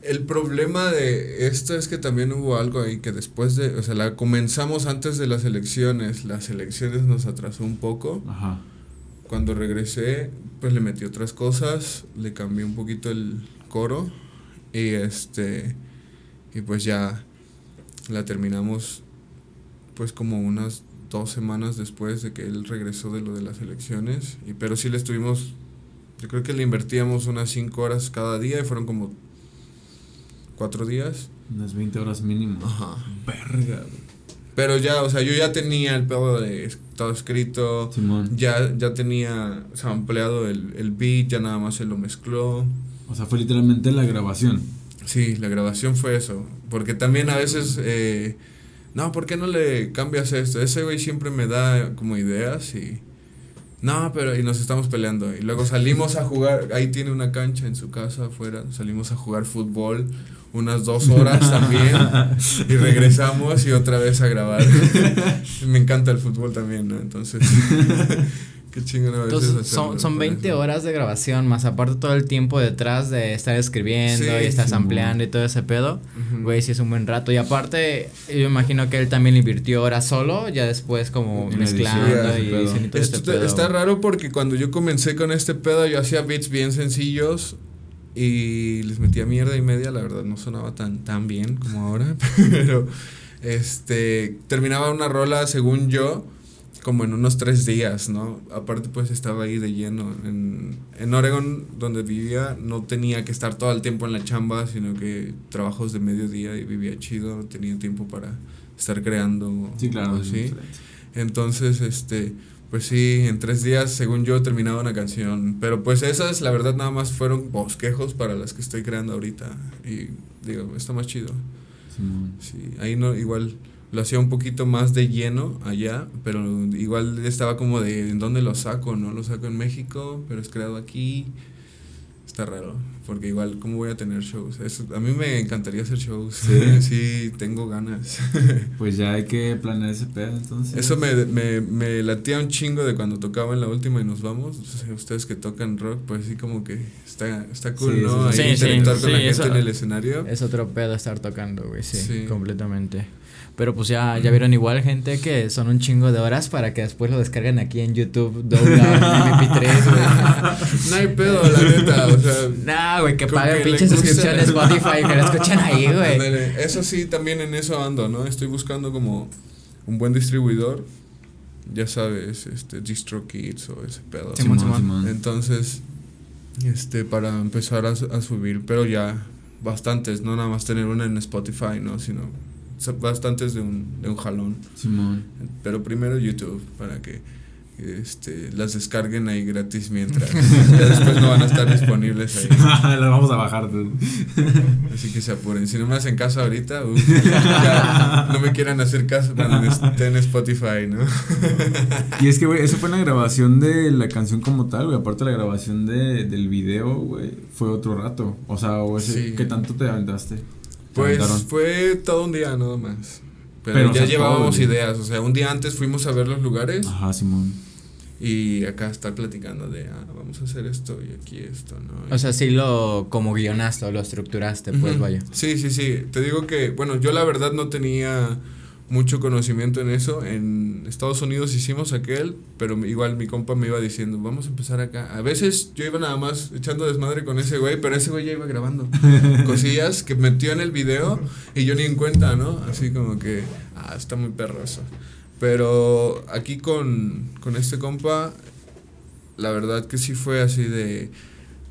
El problema de esto es que también hubo algo ahí que después de, o sea, la comenzamos antes de las elecciones, las elecciones nos atrasó un poco. Ajá. Cuando regresé, pues le metí otras cosas, le cambié un poquito el coro y este y pues ya la terminamos pues como unas dos semanas después de que él regresó de lo de las elecciones y pero sí le estuvimos yo creo que le invertíamos unas cinco horas cada día y fueron como cuatro días Unas 20 horas mínimo. Ajá. Verga. Pero ya, o sea, yo ya tenía el pedo de todo escrito. Simón. Ya, ya tenía o sea, ampliado el, el beat, ya nada más se lo mezcló. O sea, fue literalmente la grabación. Sí, la grabación fue eso. Porque también a veces, eh, no, ¿por qué no le cambias esto? Ese güey siempre me da como ideas y... No, pero y nos estamos peleando. Y luego salimos a jugar, ahí tiene una cancha en su casa afuera, salimos a jugar fútbol unas dos horas también y regresamos y otra vez a grabar. me encanta el fútbol también, ¿no? Entonces, qué chingón a veces Entonces, son, son por 20 eso. horas de grabación, más aparte todo el tiempo detrás de estar escribiendo Sí, y estar sí, ampliando y todo ese pedo. Güey, sí es un buen rato. Y aparte, yo imagino que él también le invirtió horas solo, ya después como En mezclando edición, y diciendo todo Esto este pedo. está raro porque cuando yo comencé con este pedo yo hacía beats bien sencillos y les metía mierda y media, la verdad no sonaba tan, tan bien como ahora, pero este terminaba una rola según yo como en unos tres días, ¿no? Aparte pues estaba ahí de lleno. En, en Oregon donde vivía no tenía que estar todo el tiempo en la chamba, sino que trabajos de mediodía y vivía chido, tenía tiempo para estar creando. Sí, claro. así. Entonces, este, pues sí, en tres días, según yo, terminaba una canción. Pero pues esas, la verdad, nada más fueron bosquejos para las que estoy creando ahorita. Y digo, está más chido. Simón. Sí, ahí no, igual lo hacía un poquito más de lleno allá, pero igual estaba como de en dónde lo saco, ¿no? Lo saco en México, pero es creado aquí. Está raro, porque igual, ¿cómo voy a tener shows? Eso, a mí me encantaría hacer shows. Sí. sí, tengo ganas. Pues ya hay que planear ese pedo entonces. Eso me, me, me latía un chingo de cuando tocaba en la última y nos vamos. Ustedes que tocan rock, pues sí, como que está, está cool, Sí, ¿no? sí, Ahí sí. Sí, interactuar sí, con la gente eso- en el escenario. Es otro pedo estar tocando, güey, sí, Sí. completamente. Pero pues ya, ya vieron igual gente que son un chingo de horas para que después lo descarguen aquí en YouTube, download, MP3, güey. No hay pedo, la neta, o sea. Nah, güey, que Como paguen que le pinche gusta. suscripción a Spotify, que lo escuchen ahí, güey. Eso sí, también en eso ando, ¿no? Estoy buscando como un buen distribuidor. Ya sabes, este, DistroKids o ese pedo. Simón, Simón, Simón. Entonces, este, para empezar a, a subir, pero ya bastantes, no nada más tener una en Spotify, ¿no? Sino bastantes de un, de un jalón. Simón. Pero primero YouTube, para que este, las descarguen ahí gratis mientras. ya después no van a estar disponibles ahí. Lo vamos a bajar. Así que se apuren. Si no me hacen caso ahorita, ya no me quieran hacer caso cuando esté en Spotify, ¿no? Y es que, güey, eso fue la grabación de la canción como tal, güey. Aparte la grabación de, del video, güey, fue otro rato. O sea, o ese, Sí. ¿qué tanto te aventaste? ¿Te Pues aventaron? fue todo un día nada más. Pero, ya llevábamos ideas. O sea, un día antes fuimos a ver los lugares Ajá, Simón. y acá estar platicando de, ah, vamos a hacer esto y aquí esto, ¿no? O sea, sí lo como guionaste o lo estructuraste, pues vaya. Sí, sí, sí. Te digo que, bueno, yo la verdad no tenía mucho conocimiento en eso. En Estados Unidos hicimos aquel, pero igual mi compa me iba diciendo, vamos a empezar acá. A veces yo iba nada más echando desmadre con ese güey, pero ese güey ya iba grabando cosillas que metió en el video y yo ni en cuenta, ¿no? Así como que, ah, está muy perroso. Pero aquí con, con este compa, la verdad que sí fue así de,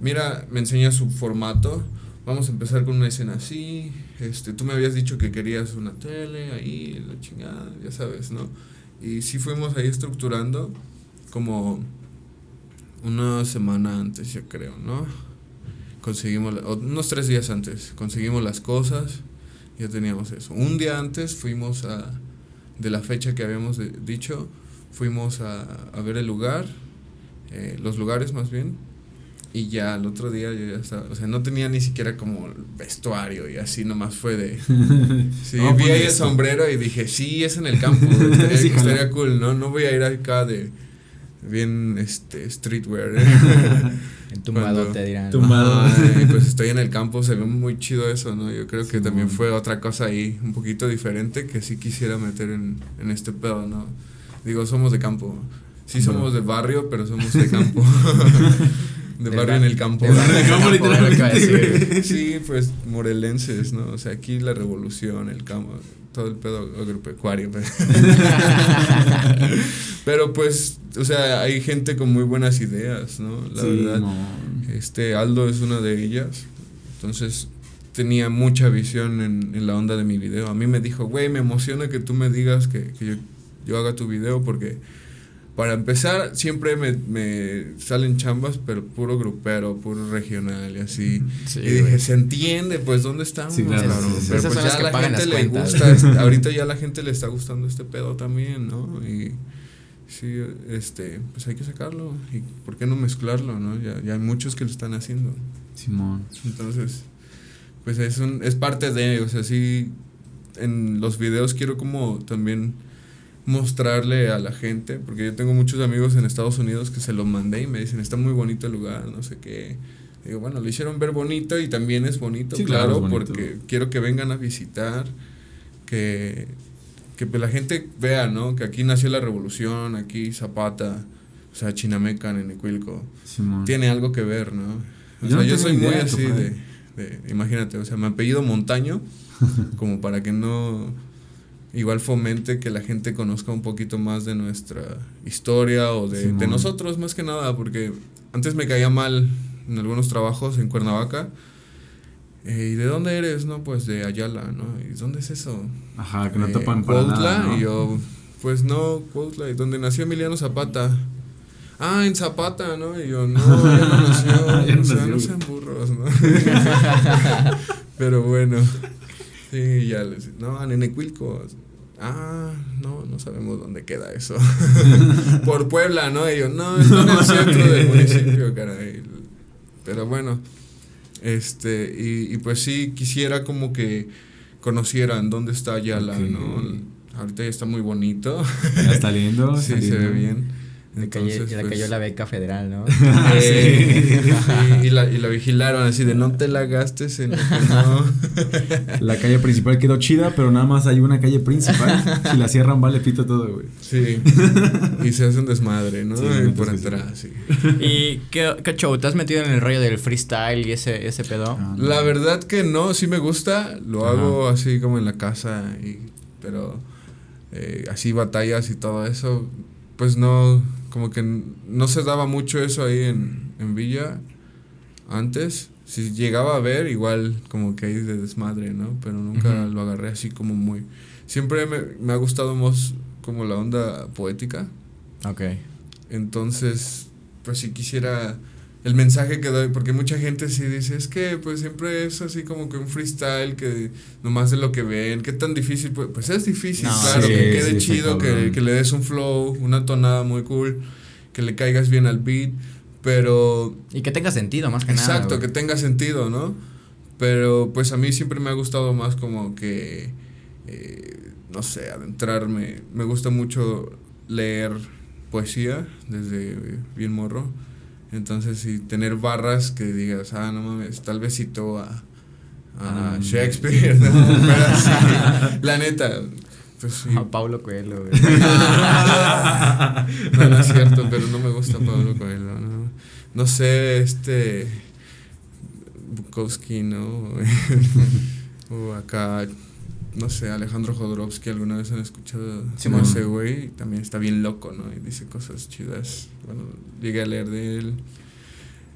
mira, me enseña su formato, vamos a empezar con una escena así, este, tú me habías dicho que querías una tele ahí, la chingada, ya sabes, ¿no? Y sí fuimos ahí estructurando como una semana antes, yo creo, ¿no? Conseguimos, unos tres días antes, conseguimos las cosas, ya teníamos eso. Un día antes fuimos a, de la fecha que habíamos dicho, fuimos a, a ver el lugar, eh, los lugares más bien, y ya el otro día yo ya estaba, o sea, no tenía ni siquiera como vestuario y así nomás fue de... Sí, a vi ahí el sombrero y dije, sí, es en el campo, estaría, Sí, jala. estaría cool, ¿no? No voy a ir acá de bien este streetwear. Entumbado Cuando- te dirán. Tumbado. Ay, pues estoy en el campo, se ve muy chido eso, ¿no? Yo creo que Sí, también fue otra cosa ahí, un poquito diferente, que sí quisiera meter en, en este pedo, ¿no? Digo, somos de campo. Sí somos de barrio, pero somos de campo. De barrio ba- en el campo. barrio en el Campo, güey. Sí, pues morelenses, ¿no? O sea, aquí la revolución, el campo, todo el pedo agropecuario. Pero pues, o sea, hay gente con muy buenas ideas, ¿no? La sí, verdad. no. Este Aldo es una de ellas. Entonces, tenía mucha visión en, en la onda de mi video. A mí me dijo, güey, me emociona que tú me digas que, que yo, yo haga tu video porque para empezar, siempre me, me, salen chambas, pero puro grupero, puro regional y así. Sí, y dije, güey. se entiende, pues, ¿dónde estamos? Sí, claro, sí. Pero pues ya a la gente le cuentas. gusta, este- ahorita ya a la gente le está gustando este pedo también, ¿no? Y sí, este, pues hay que sacarlo. ¿Y por qué no mezclarlo, no? Ya, ya hay muchos que lo están haciendo. Simón. Entonces, pues es, un, es parte de, o sea, sí, en los videos quiero como también mostrarle a la gente, porque yo tengo muchos amigos en Estados Unidos que se lo mandé y me dicen, está muy bonito el lugar, no sé qué. Digo, bueno, lo hicieron ver bonito y también es bonito, Sí, claro, claro, es bonito. porque quiero que vengan a visitar, que, que pues, la gente vea, ¿no? Que aquí nació la revolución, aquí Zapata, o sea, Chinameca, Nenecuilco Simón. tiene algo que ver, ¿no? O Yo sea, no yo soy muy así de, de, imagínate, o sea, me apellido Montaño, como para que no, igual fomente que la gente conozca un poquito más de nuestra historia o de, nosotros más que nada, porque antes me caía mal en algunos trabajos en Cuernavaca. eh, ¿Y de dónde eres? No, pues de Ayala, ¿no? ¿Y dónde es eso? Ajá, que no Eh, tapan para nada, ¿no? Y yo, pues no, Cuautla, y donde nació Emiliano Zapata. Ah, en Zapata, ¿no? Y yo, no, ya no nació. Ya no o sea, nació, no sean burros, ¿no? Pero bueno, sí, ya les no, a Nenecuilco. Ah, no, no sabemos dónde queda eso. Por Puebla, ¿no? Yo, no, está en el centro del municipio, caray. Pero bueno, este, y, y pues sí, quisiera como que conocieran dónde está Ayala, Ok. ¿no? Ahorita ya está muy bonito. Ya está lindo. sí, está se ve bien. Le cayó, Entonces, le pues, cayó la beca federal, ¿no? eh, y, y la, y la vigilaron así de no te la gastes en no. La calle principal quedó chida, pero nada más hay una calle principal. si la cierran, vale pito todo, güey. Sí. Y se hace un desmadre, ¿no? Sí, Y por sí, sí. atrás, sí. ¿Y qué, qué show? ¿Te has metido en el rollo del freestyle y ese, ese pedo? Ah, no. La verdad que no, sí me gusta, lo Ajá. hago así como en la casa, y, pero eh, así batallas y todo eso, pues no, como que no se daba mucho eso ahí en, en Villa antes. Si llegaba a ver, igual como que ahí de desmadre, ¿no? Pero nunca lo agarré así como muy... Siempre me, me ha gustado más como la onda poética. Ok. Entonces, pues si quisiera el mensaje que doy, porque mucha gente sí dice, es que pues siempre es así como que un freestyle que nomás de lo que ven, qué tan difícil, pues, pues es difícil, No, claro, sí, que quede sí, chido, que, que le des un flow, una tonada muy cool, que le caigas bien al beat, pero Y que tenga sentido, más que nada. Exacto, que tenga sentido, ¿no? Pero pues a mí siempre me ha gustado más como que, eh, no sé, adentrarme. Me gusta mucho leer poesía desde bien morro. Entonces, sí, tener barras que digas, ah, no mames, tal vez cito a, a Ah. Shakespeare, ¿no? Pero así, la neta, pues sí. A Paulo Coelho, güey. no, no es cierto, pero no me gusta Pablo Coelho, ¿no? No sé, este. Bukowski, ¿no? o acá, no sé, Alejandro Jodorowsky, ¿alguna vez han escuchado Simón. ese güey? También está bien loco, ¿no? Y dice cosas chidas. Bueno, llegué a leer de él.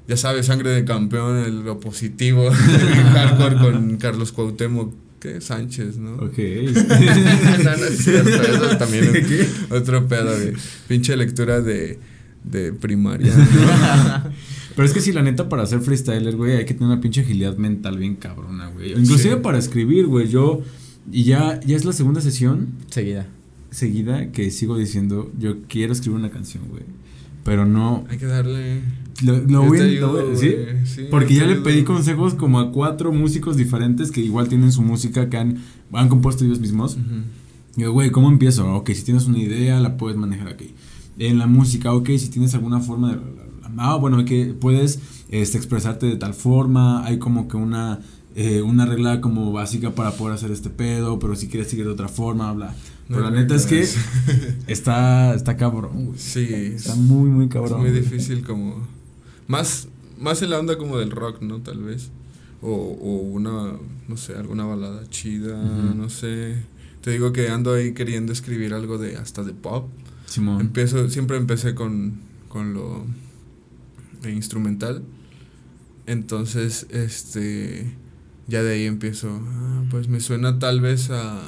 Ya sabes, Sangre de Campeón, el lo positivo, el hardcore con Carlos Cuauhtémoc, ¿qué? Sánchez, ¿no? Ok. no, no es cierto, eso también es otro pedo de pinche lectura de, de primaria. ¿no? Pero es que si la neta para ser freestyler, güey, hay que tener una pinche agilidad mental bien cabrona, güey. Inclusive Sí. para escribir, güey. Yo, y ya, ya es la segunda sesión Seguida. seguida que sigo diciendo, yo quiero escribir una canción, güey. Pero no, Hay que darle. lo, lo Yo voy, te a- ayudo, lo voy ¿sí? sí, Porque yo ya te le ayudo. pedí consejos como a cuatro músicos diferentes que igual tienen su música que han, han compuesto ellos mismos. Ujú. Y digo, güey, ¿cómo empiezo? Ok, si tienes una idea, la puedes manejar aquí. En la música, ok, si tienes alguna forma de... Ah, bueno, que puedes este, expresarte de tal forma, hay como que una, eh, una regla como básica para poder hacer este pedo, pero si quieres seguir de otra forma, bla. No Pero la neta es que está, está cabrón, güey. Sí, Está es, muy, muy es cabrón. muy güey. difícil como. Más, más en la onda como del rock, ¿no? Tal vez. O, o una, no sé, alguna balada chida, no sé. Te digo que ando ahí queriendo escribir algo de hasta de pop. Simón. Empiezo, siempre empecé con, con lo de instrumental. Entonces, este, ya de ahí empiezo, ah, pues me suena tal vez a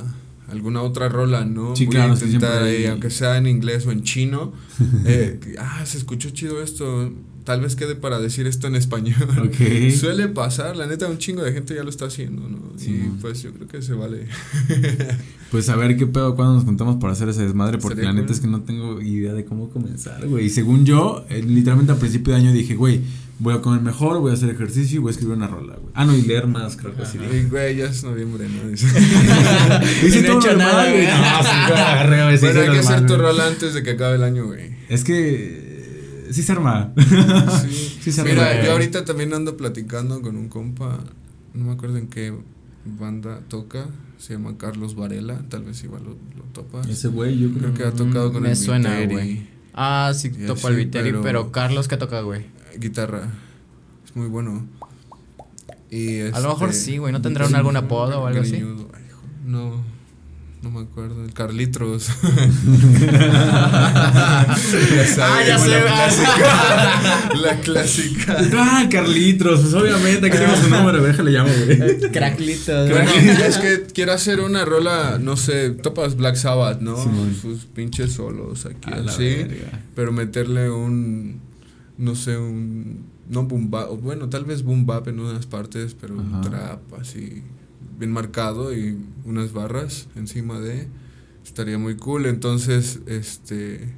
alguna otra rola, ¿no? Sí, Voy claro, a intentar ahí, aunque sea en inglés o en chino, eh, ah, se escuchó chido esto, tal vez quede para decir esto en español. Ok. Suele pasar, la neta, un chingo de gente ya lo está haciendo, ¿no? Sí, y pues yo creo que se vale. Pues a ver qué pedo cuando nos juntamos para hacer ese desmadre, porque la neta cool. es que no tengo idea de cómo comenzar, güey. Y según yo, eh, literalmente a principio de año dije, güey, voy a comer mejor, voy a hacer ejercicio y voy a escribir una rola, güey. Ah, no, y leer más, creo que sí. güey, ya es noviembre, ¿no? Dice. No he hecho nada, güey. No, sí, agarré, bueno, hay que hacer tu rola antes de que acabe el año, güey. Es que sí se arma. Sí. Sí se Mira, yo ahorita también ando platicando con un compa, no me acuerdo en qué banda toca, se llama Carlos Varela, tal vez igual lo, lo topas. Ese güey, yo creo Creo que ha tocado con Me el suena, Viteri, güey. Ah, sí, Y el Viteri, pero, pero- Carlos, ¿qué toca, güey? guitarra. Es muy bueno. Y A lo mejor este, sí, güey, ¿no tendrá un algún apodo o algo así? greñudo. Ay, hijo, No, no me acuerdo. El Carlitos. Ah, ya sé, la clásica. la clásica. Ah, Carlitos, pues obviamente, aquí tengo su número, déjale llamo, güey. Craclitos. Bueno, es que quiero hacer una rola, no sé, topas Black Sabbath, ¿no? Sus pinches solos aquí, A la así. Pero meterle un, no sé, un, no boom bap, bueno, tal vez boom bap en unas partes, pero un Ajá. trap así, bien marcado y unas barras encima de, estaría muy cool. Entonces, este,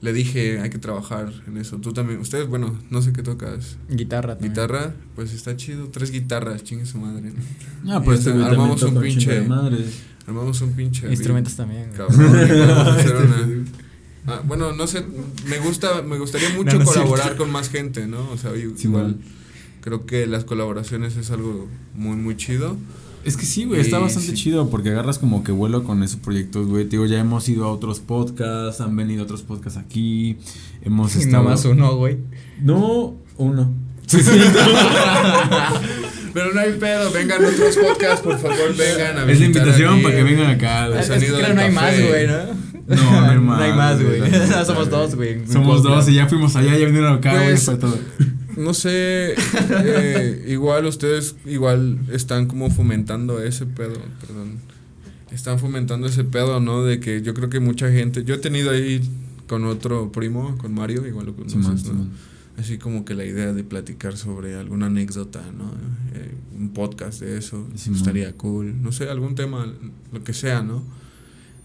le dije, hay que trabajar en eso. Tú también, ustedes, bueno, no sé qué tocas. Guitarra también. Guitarra, pues está chido, tres guitarras, chingue su madre, ¿no? Ah, pues este este, también armamos un pinche- de madres. Armamos un pinche. Instrumentos también. güey. Cabrón, una- Ah, bueno, no sé, me gusta, me gustaría mucho No, no colaborar con más gente, ¿no? O sea, igual Simón. creo que las colaboraciones es algo muy, muy chido. Es que sí, güey, está bastante sí. chido porque agarras como que vuelo con esos proyectos, güey. Te digo, ya hemos ido a otros podcasts, han venido otros podcasts aquí, hemos estado... Nomás uno, güey. No, uno. Pero no hay pedo, vengan otros podcasts, por favor, vengan a Es la invitación aquí. para que vengan acá, Es que no hay más, güey, ¿no? No, no hay más. No hay más, güey. Somos dos, güey. Somos dos y ya fuimos allá, ya vinieron acá, güey, Pues, todo. No sé, eh, igual ustedes igual están como fomentando ese pedo, perdón. Están fomentando ese pedo, ¿no? De que yo creo que mucha gente, yo he tenido ahí con otro primo, con Mario, igual lo conoces, Simón, ¿no? Así como que la idea de platicar sobre alguna anécdota, ¿no? Eh, un podcast de eso, Simón. estaría cool. No sé, algún tema, lo que sea, ¿no?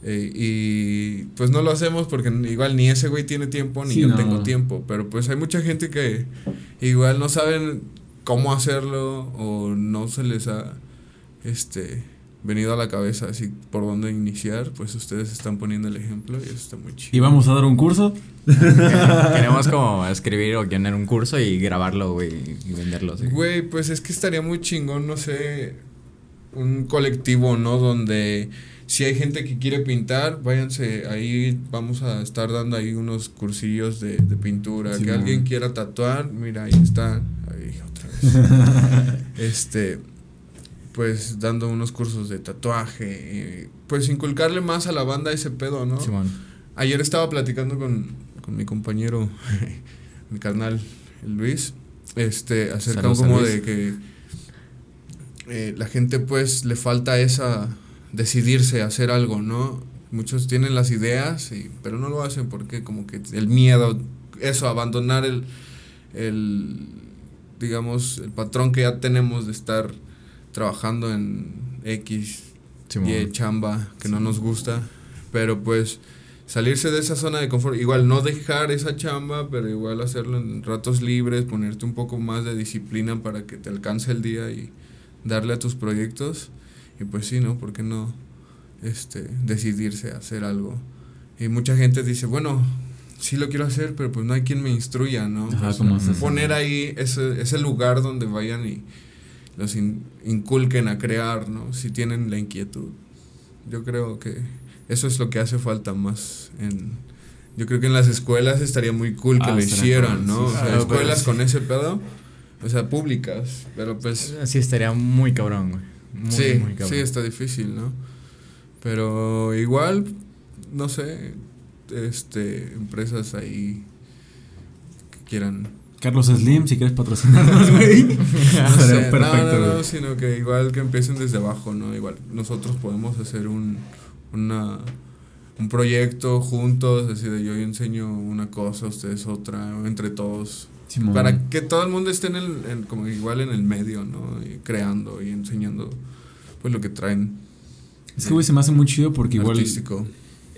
Eh, y pues no lo hacemos porque igual ni ese güey tiene tiempo ni Sí, yo no. tengo tiempo. Pero pues hay mucha gente que igual no saben cómo hacerlo o no se les ha este venido a la cabeza así por dónde iniciar. Pues ustedes están poniendo el ejemplo y eso está muy chido. ¿Y vamos a dar un curso? Queremos como escribir o guionar un curso y grabarlo, güey, y venderlo. sí. Güey, pues es que estaría muy chingón, no sé, un colectivo, ¿no? Donde si hay gente que quiere pintar, váyanse ahí, vamos a estar dando ahí unos cursillos de, de pintura. Sí, que man. alguien quiera tatuar, mira, ahí están, ahí otra vez. este, pues dando unos cursos de tatuaje, y, pues inculcarle más a la banda ese pedo, ¿no? Simón. Ayer estaba platicando con, con mi compañero, mi carnal, Luis, este, acerca Saludos como Luis. de que eh, la gente pues le falta esa decidirse a hacer algo, ¿no? Muchos tienen las ideas, y, pero no lo hacen porque como que el miedo, eso, abandonar el, el, digamos, el patrón que ya tenemos de estar trabajando en X, y chamba que no nos gusta, pero pues salirse de esa zona de confort, igual no dejar esa chamba, pero igual hacerlo en ratos libres, ponerte un poco más de disciplina para que te alcance el día y darle a tus proyectos y pues sí, ¿no? ¿Por qué no este decidirse a hacer algo? Y mucha gente dice, bueno, sí lo quiero hacer, pero pues no hay quien me instruya, ¿no? Ajá, Pues, ¿cómo haces? poner ahí ese, ese lugar donde vayan y los in- inculquen a crear, ¿no? Si tienen la inquietud. Yo creo que eso es lo que hace falta más en... Yo creo que en las escuelas estaría muy cool que Ah, lo hicieran, ¿no? sí, o sea, escuelas sí. con ese pedo, o sea, públicas, pero pues... Sí, estaría muy cabrón, güey. Muy, sí, muy cabrón. sí, está difícil, ¿no? Pero igual, no sé, este, empresas ahí que quieran Carlos Slim, si quieres patrocinarnos, güey. No perfecto. No, no, no, sino que igual que empiecen desde abajo, ¿no? Igual nosotros podemos hacer un, una, un proyecto juntos, así de yo enseño una cosa, ustedes otra, entre todos. Para que todo el mundo esté en el, como igual en el medio, ¿no? Y creando y enseñando, pues lo que traen. Es que, güey, se me hace muy chido porque igual...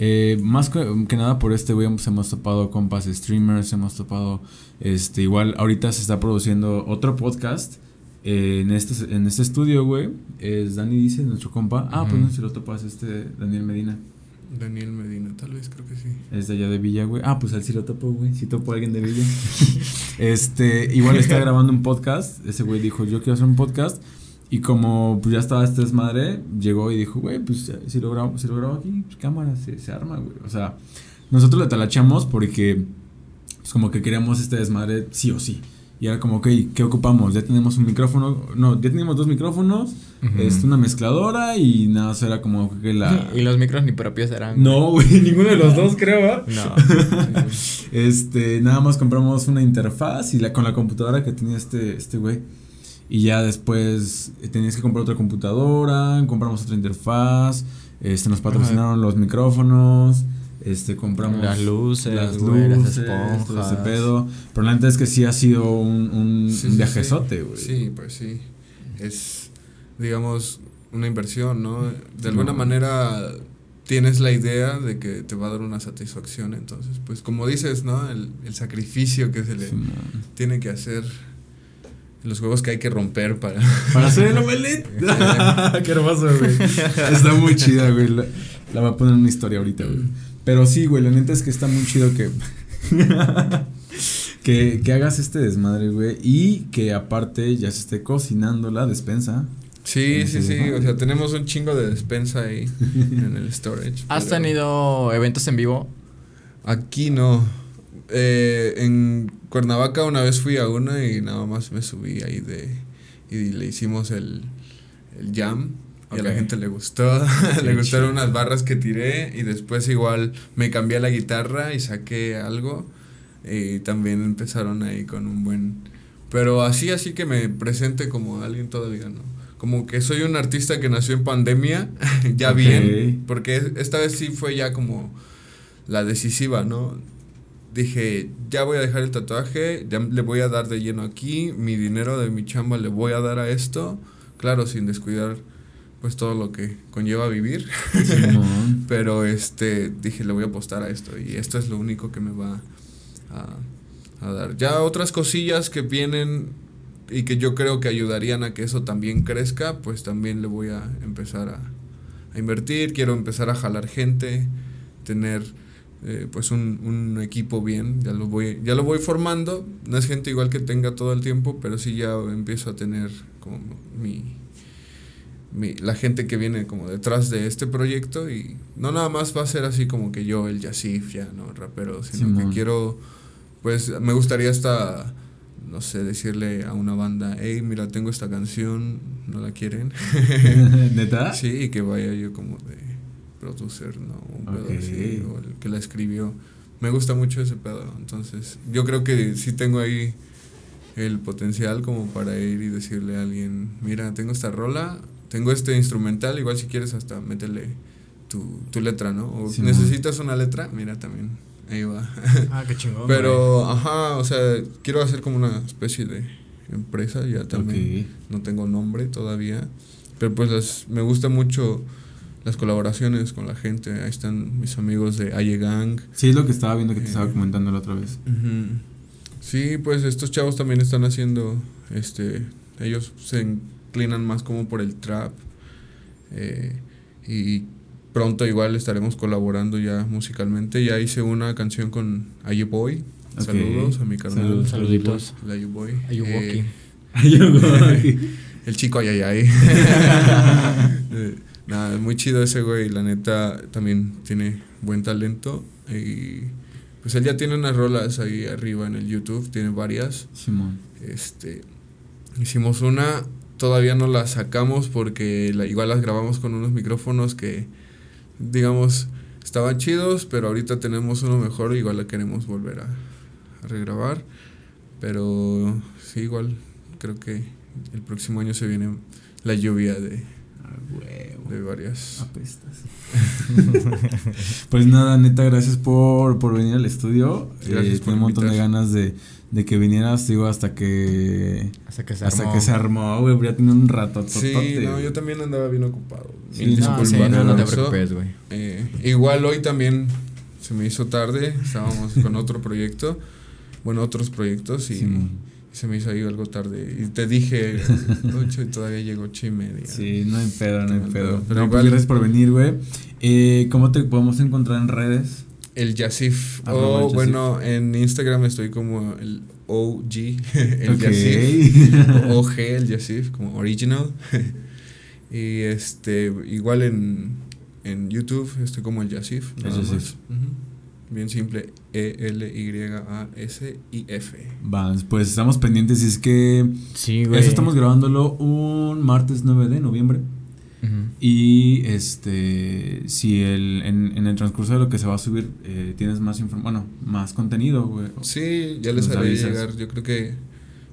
Eh, más que, nada por este, güey, hemos topado compas streamers, hemos topado, este, igual ahorita se está produciendo otro podcast eh, en este en este estudio, güey. Es Dani dice, nuestro compa. Ah, pues no si lo topas, este Daniel Medina. Daniel Medina, tal vez, creo que sí. Es de allá de Villa, güey. Ah, pues él sí lo topo, güey. Sí topo a alguien de Villa. este, igual está grabando un podcast. Ese güey dijo, yo quiero hacer un podcast. Y como pues ya estaba este desmadre, llegó y dijo, güey, pues si lo grabo, si lo grabo aquí, pues cámara, se, se arma, güey. O sea, nosotros le talachamos porque, pues como que queríamos este desmadre sí o sí. Y era como, ok, ¿qué ocupamos? Ya tenemos un micrófono, no, ya tenemos dos micrófonos, uh una mezcladora y nada, eso era como que la... y los micros ni propios eran. No, güey, ninguno de los dos creo, No. este, nada más compramos una interfaz y la con la computadora que tenía este, este güey. Y ya después eh, tenías que comprar otra computadora, compramos otra interfaz, este, nos patrocinaron los micrófonos, este, compramos las luces, las, luces, todo ese pedo. Pero la neta es que sí ha sido un, un, viajezote, güey. Sí. pues sí. Es, digamos, una inversión, ¿no? De alguna manera tienes la idea de que te va a dar una satisfacción, entonces, pues como dices, ¿no? El, el sacrificio que se le tiene que hacer los huevos que hay que romper para... Para hacer el omelette. Qué hermoso, güey. Está muy chida, güey. La, la, voy a poner en una historia ahorita, güey. Pero sí, güey, la neta es que está muy chido que... que, que hagas este desmadre, güey. Y que aparte ya se esté cocinando la despensa. Sí, sí, sí. O sea, tenemos un chingo de despensa ahí en el storage. ¿Has tenido eventos en vivo? Aquí no. Eh, en Cuernavaca una vez fui a una y nada más me subí ahí de y le hicimos el, el jam y a la gente le gustó, le gustaron unas barras que tiré y después igual me cambié la guitarra y saqué algo. Y también empezaron ahí con un buen pero así así que me presente como alguien todavía no como que soy un artista que nació en pandemia ya bien porque esta vez sí fue ya como la decisiva no dije, ya voy a dejar el tatuaje, ya le voy a dar de lleno aquí, mi dinero de mi chamba le voy a dar a esto, claro, sin descuidar pues todo lo que conlleva vivir. Pero este dije, le voy a apostar a esto y esto es lo único que me va a, a dar. Ya otras cosillas que vienen y que yo creo que ayudarían a que eso también crezca, pues también le voy a empezar a, a invertir, quiero empezar a jalar gente, tener eh, pues un, un, equipo bien, ya lo, voy, ya lo voy formando, no es gente igual que tenga todo el tiempo, pero sí ya empiezo a tener como mi, mi, la gente que viene como detrás de este proyecto y no nada más va a ser así como que yo, el Yasif, ya, ¿no? Rapero, sino que quiero, pues me gustaría hasta, no sé, decirle a una banda, hey, mira, tengo esta canción, ¿no la quieren? ¿Neta? sí, y que vaya yo como de producer, ¿no? Un pedo así, o el que la escribió. Me gusta mucho ese pedo, entonces yo creo que sí tengo ahí el potencial como para ir y decirle a alguien, mira, tengo esta rola, tengo este instrumental, igual si quieres hasta métele tu, tu letra, ¿no? O necesitas una letra, mira también, ahí va. Ah, qué chingón. Pero, ajá, o sea, quiero hacer como una especie de empresa, ya también no tengo nombre todavía, pero pues me gusta mucho las colaboraciones con la gente. Ahí están mis amigos de Aye Gang. Sí, es lo que estaba viendo que te estaba eh, comentando la otra vez. Sí, pues estos chavos también están haciendo, este, ellos se inclinan más como por el trap. Eh, y pronto igual estaremos colaborando ya musicalmente. Ya hice una canción con Aye Boy. Saludos a mi carnal. Saluditos. El Boy. Eh, el chico Ayayay. Nada, es muy chido ese güey, la neta también tiene buen talento y pues él ya tiene unas rolas ahí arriba en el YouTube, tiene varias. Simón. Este, hicimos una, todavía no la sacamos porque la, igual las grabamos con unos micrófonos que, digamos, estaban chidos, pero ahorita tenemos uno mejor, igual la queremos volver a, a regrabar. Pero sí, igual creo que el próximo año se viene la lluvia de, Ah, huevo. de varias. Apestas. pues nada, neta, gracias por, por venir al estudio. Gracias Eh, por tenía un montón de ganas de, de que vinieras, digo, hasta que. Hasta que se hasta armó. que se armó, güey. Ya tenía un rato. Sí, no, yo también andaba bien ocupado. Sí, no, sí, no, no te preocupes, güey. Eh, igual hoy también se me hizo tarde, estábamos con otro proyecto, bueno, otros proyectos y, y se me hizo ahí algo tarde. Y te dije, ocho y todavía llegó ocho y media. Sí, no hay pedo, no hay pedo. pero No, pues gracias por venir, güey. Eh, ¿Cómo te podemos encontrar en redes? El Yasif, Arroba o el Yasif. bueno, en Instagram estoy como el OG, el Ok. Yasif, o OG, el Yasif, como original. y este, igual en, en YouTube estoy como el Yasif. El nada Yasif. más. Ujú. Bien simple, E E-L-Y-A-S-I-F. Va, pues estamos pendientes y es que Sí, eso estamos grabándolo un martes 9 de noviembre. Ujú. Y este, si el, en, en el transcurso de lo que se va a subir eh, tienes más información, bueno, más contenido, güey. Sí, ya les haré avisas. llegar. Yo creo que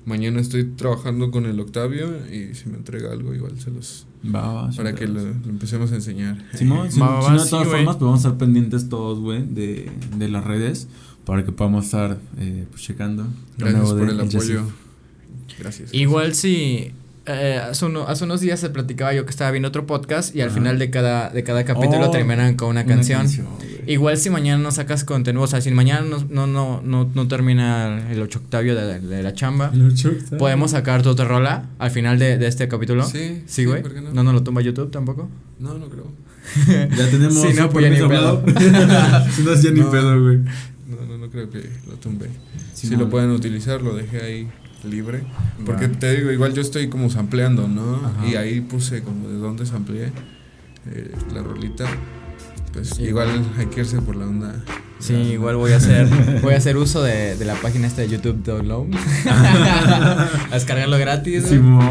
mañana estoy trabajando con el Octavio y si me entrega algo igual se los... Va, va, para que lo, lo empecemos a enseñar. Simón, si, Va, va, si va, no, de sí, todas güey. formas, pues vamos a estar pendientes todos, güey, de, de las redes para que podamos estar eh, pues, checando. Gracias nuevo por de el apoyo. Gracias. Igual si eh, hace, uno- hace unos días se platicaba yo que estaba viendo otro podcast y al Ajá. final de cada, de cada capítulo Oh, terminan con una, canción. Igual si mañana no sacas contenido, o sea, si mañana no, no, no, no, no termina el ocho octavio de, de la chamba, El ocho, ¿sabes? podemos sacar tu otra rola al final de, de este capítulo. Sí, Sí, güey. ¿por qué no? no nos lo tumba YouTube tampoco. No, no creo. Ya tenemos Sí, no, pues ya ni pedo. Si no es ya ni pedo, güey. No, no, no creo que lo tumbe. Si lo pueden utilizar, lo dejé ahí libre. Porque te digo, igual yo estoy como sampleando, ¿no? Ajá. Y ahí puse como de dónde sampleé eh, la rolita. Pues igual igual. hay que irse por la onda. Sí, igual voy a hacer voy a hacer uso de, de la página esta de YouTube Download. a descargarlo gratis. Simón.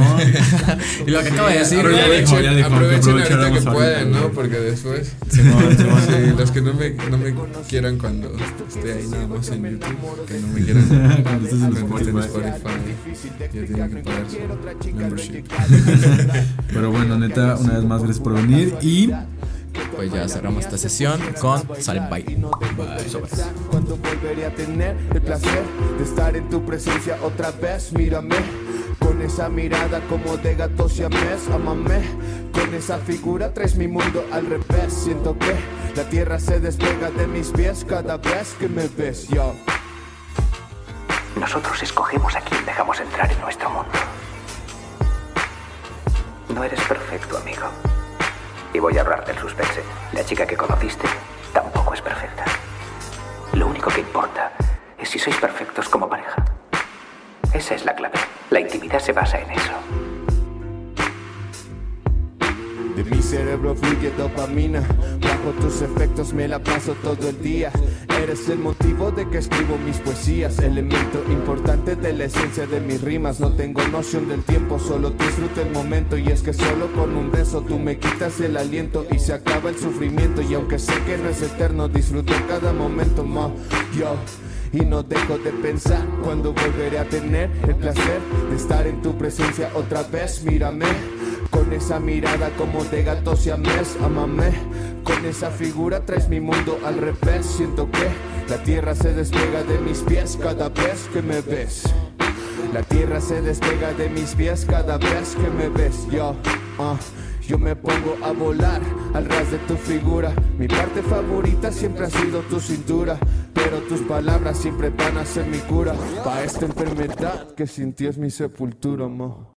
y lo que acabo de decir, ya dijo, Aprovechen, ya dijo, que aprovechen ahorita que pueden, ahorita, ¿no? Porque después. Simón, Simón. Sí, los que no me, no me quieran cuando esté ahí nada más en YouTube, que no me quieran Cuando estés en Spotify. Spotify, ya tienen que pagar su membership. Pero bueno, neta, una vez más, gracias por venir. Y Pues ya cerramos esta sesión con Sal Bye. Cuando volveré a tener el placer de estar en tu presencia otra vez, mírame. Con esa mirada como de gato siamés, amame. Con esa figura traes mi mundo al revés. Siento que la tierra se despega de mis pies cada vez que me ves, yo. Nosotros escogemos a quien dejamos entrar en nuestro mundo. No eres perfecto, amigo. Y voy a ahorrarte el suspense. La chica que conociste tampoco es perfecta. Lo único que importa es si sois perfectos como pareja. Esa es la clave. La intimidad se basa en eso. De mi cerebro fluye dopamina. Bajo tus efectos me la paso todo el día. Eres el motivo de que escribo mis poesías. Elemento importante de la esencia de mis rimas. No tengo noción del tiempo, solo disfruto el momento. Y es que solo con un beso tú me quitas el aliento y se acaba el sufrimiento. Y aunque sé que no es eterno, disfruto cada momento, mo. Yo. Y no dejo de pensar cuando volveré a tener el placer de estar en tu presencia otra vez. Mírame con esa mirada como de gato siamés, amame. Con esa figura traes mi mundo al revés. Siento que la tierra se despega de mis pies cada vez que me ves. La tierra se despega de mis pies cada vez que me ves. Yo, ah, yo me pongo a volar al ras de tu figura. Mi parte favorita siempre ha sido tu cintura. Pero tus palabras siempre van a ser mi cura. Pa' esta enfermedad que sin ti es mi sepultura, mo.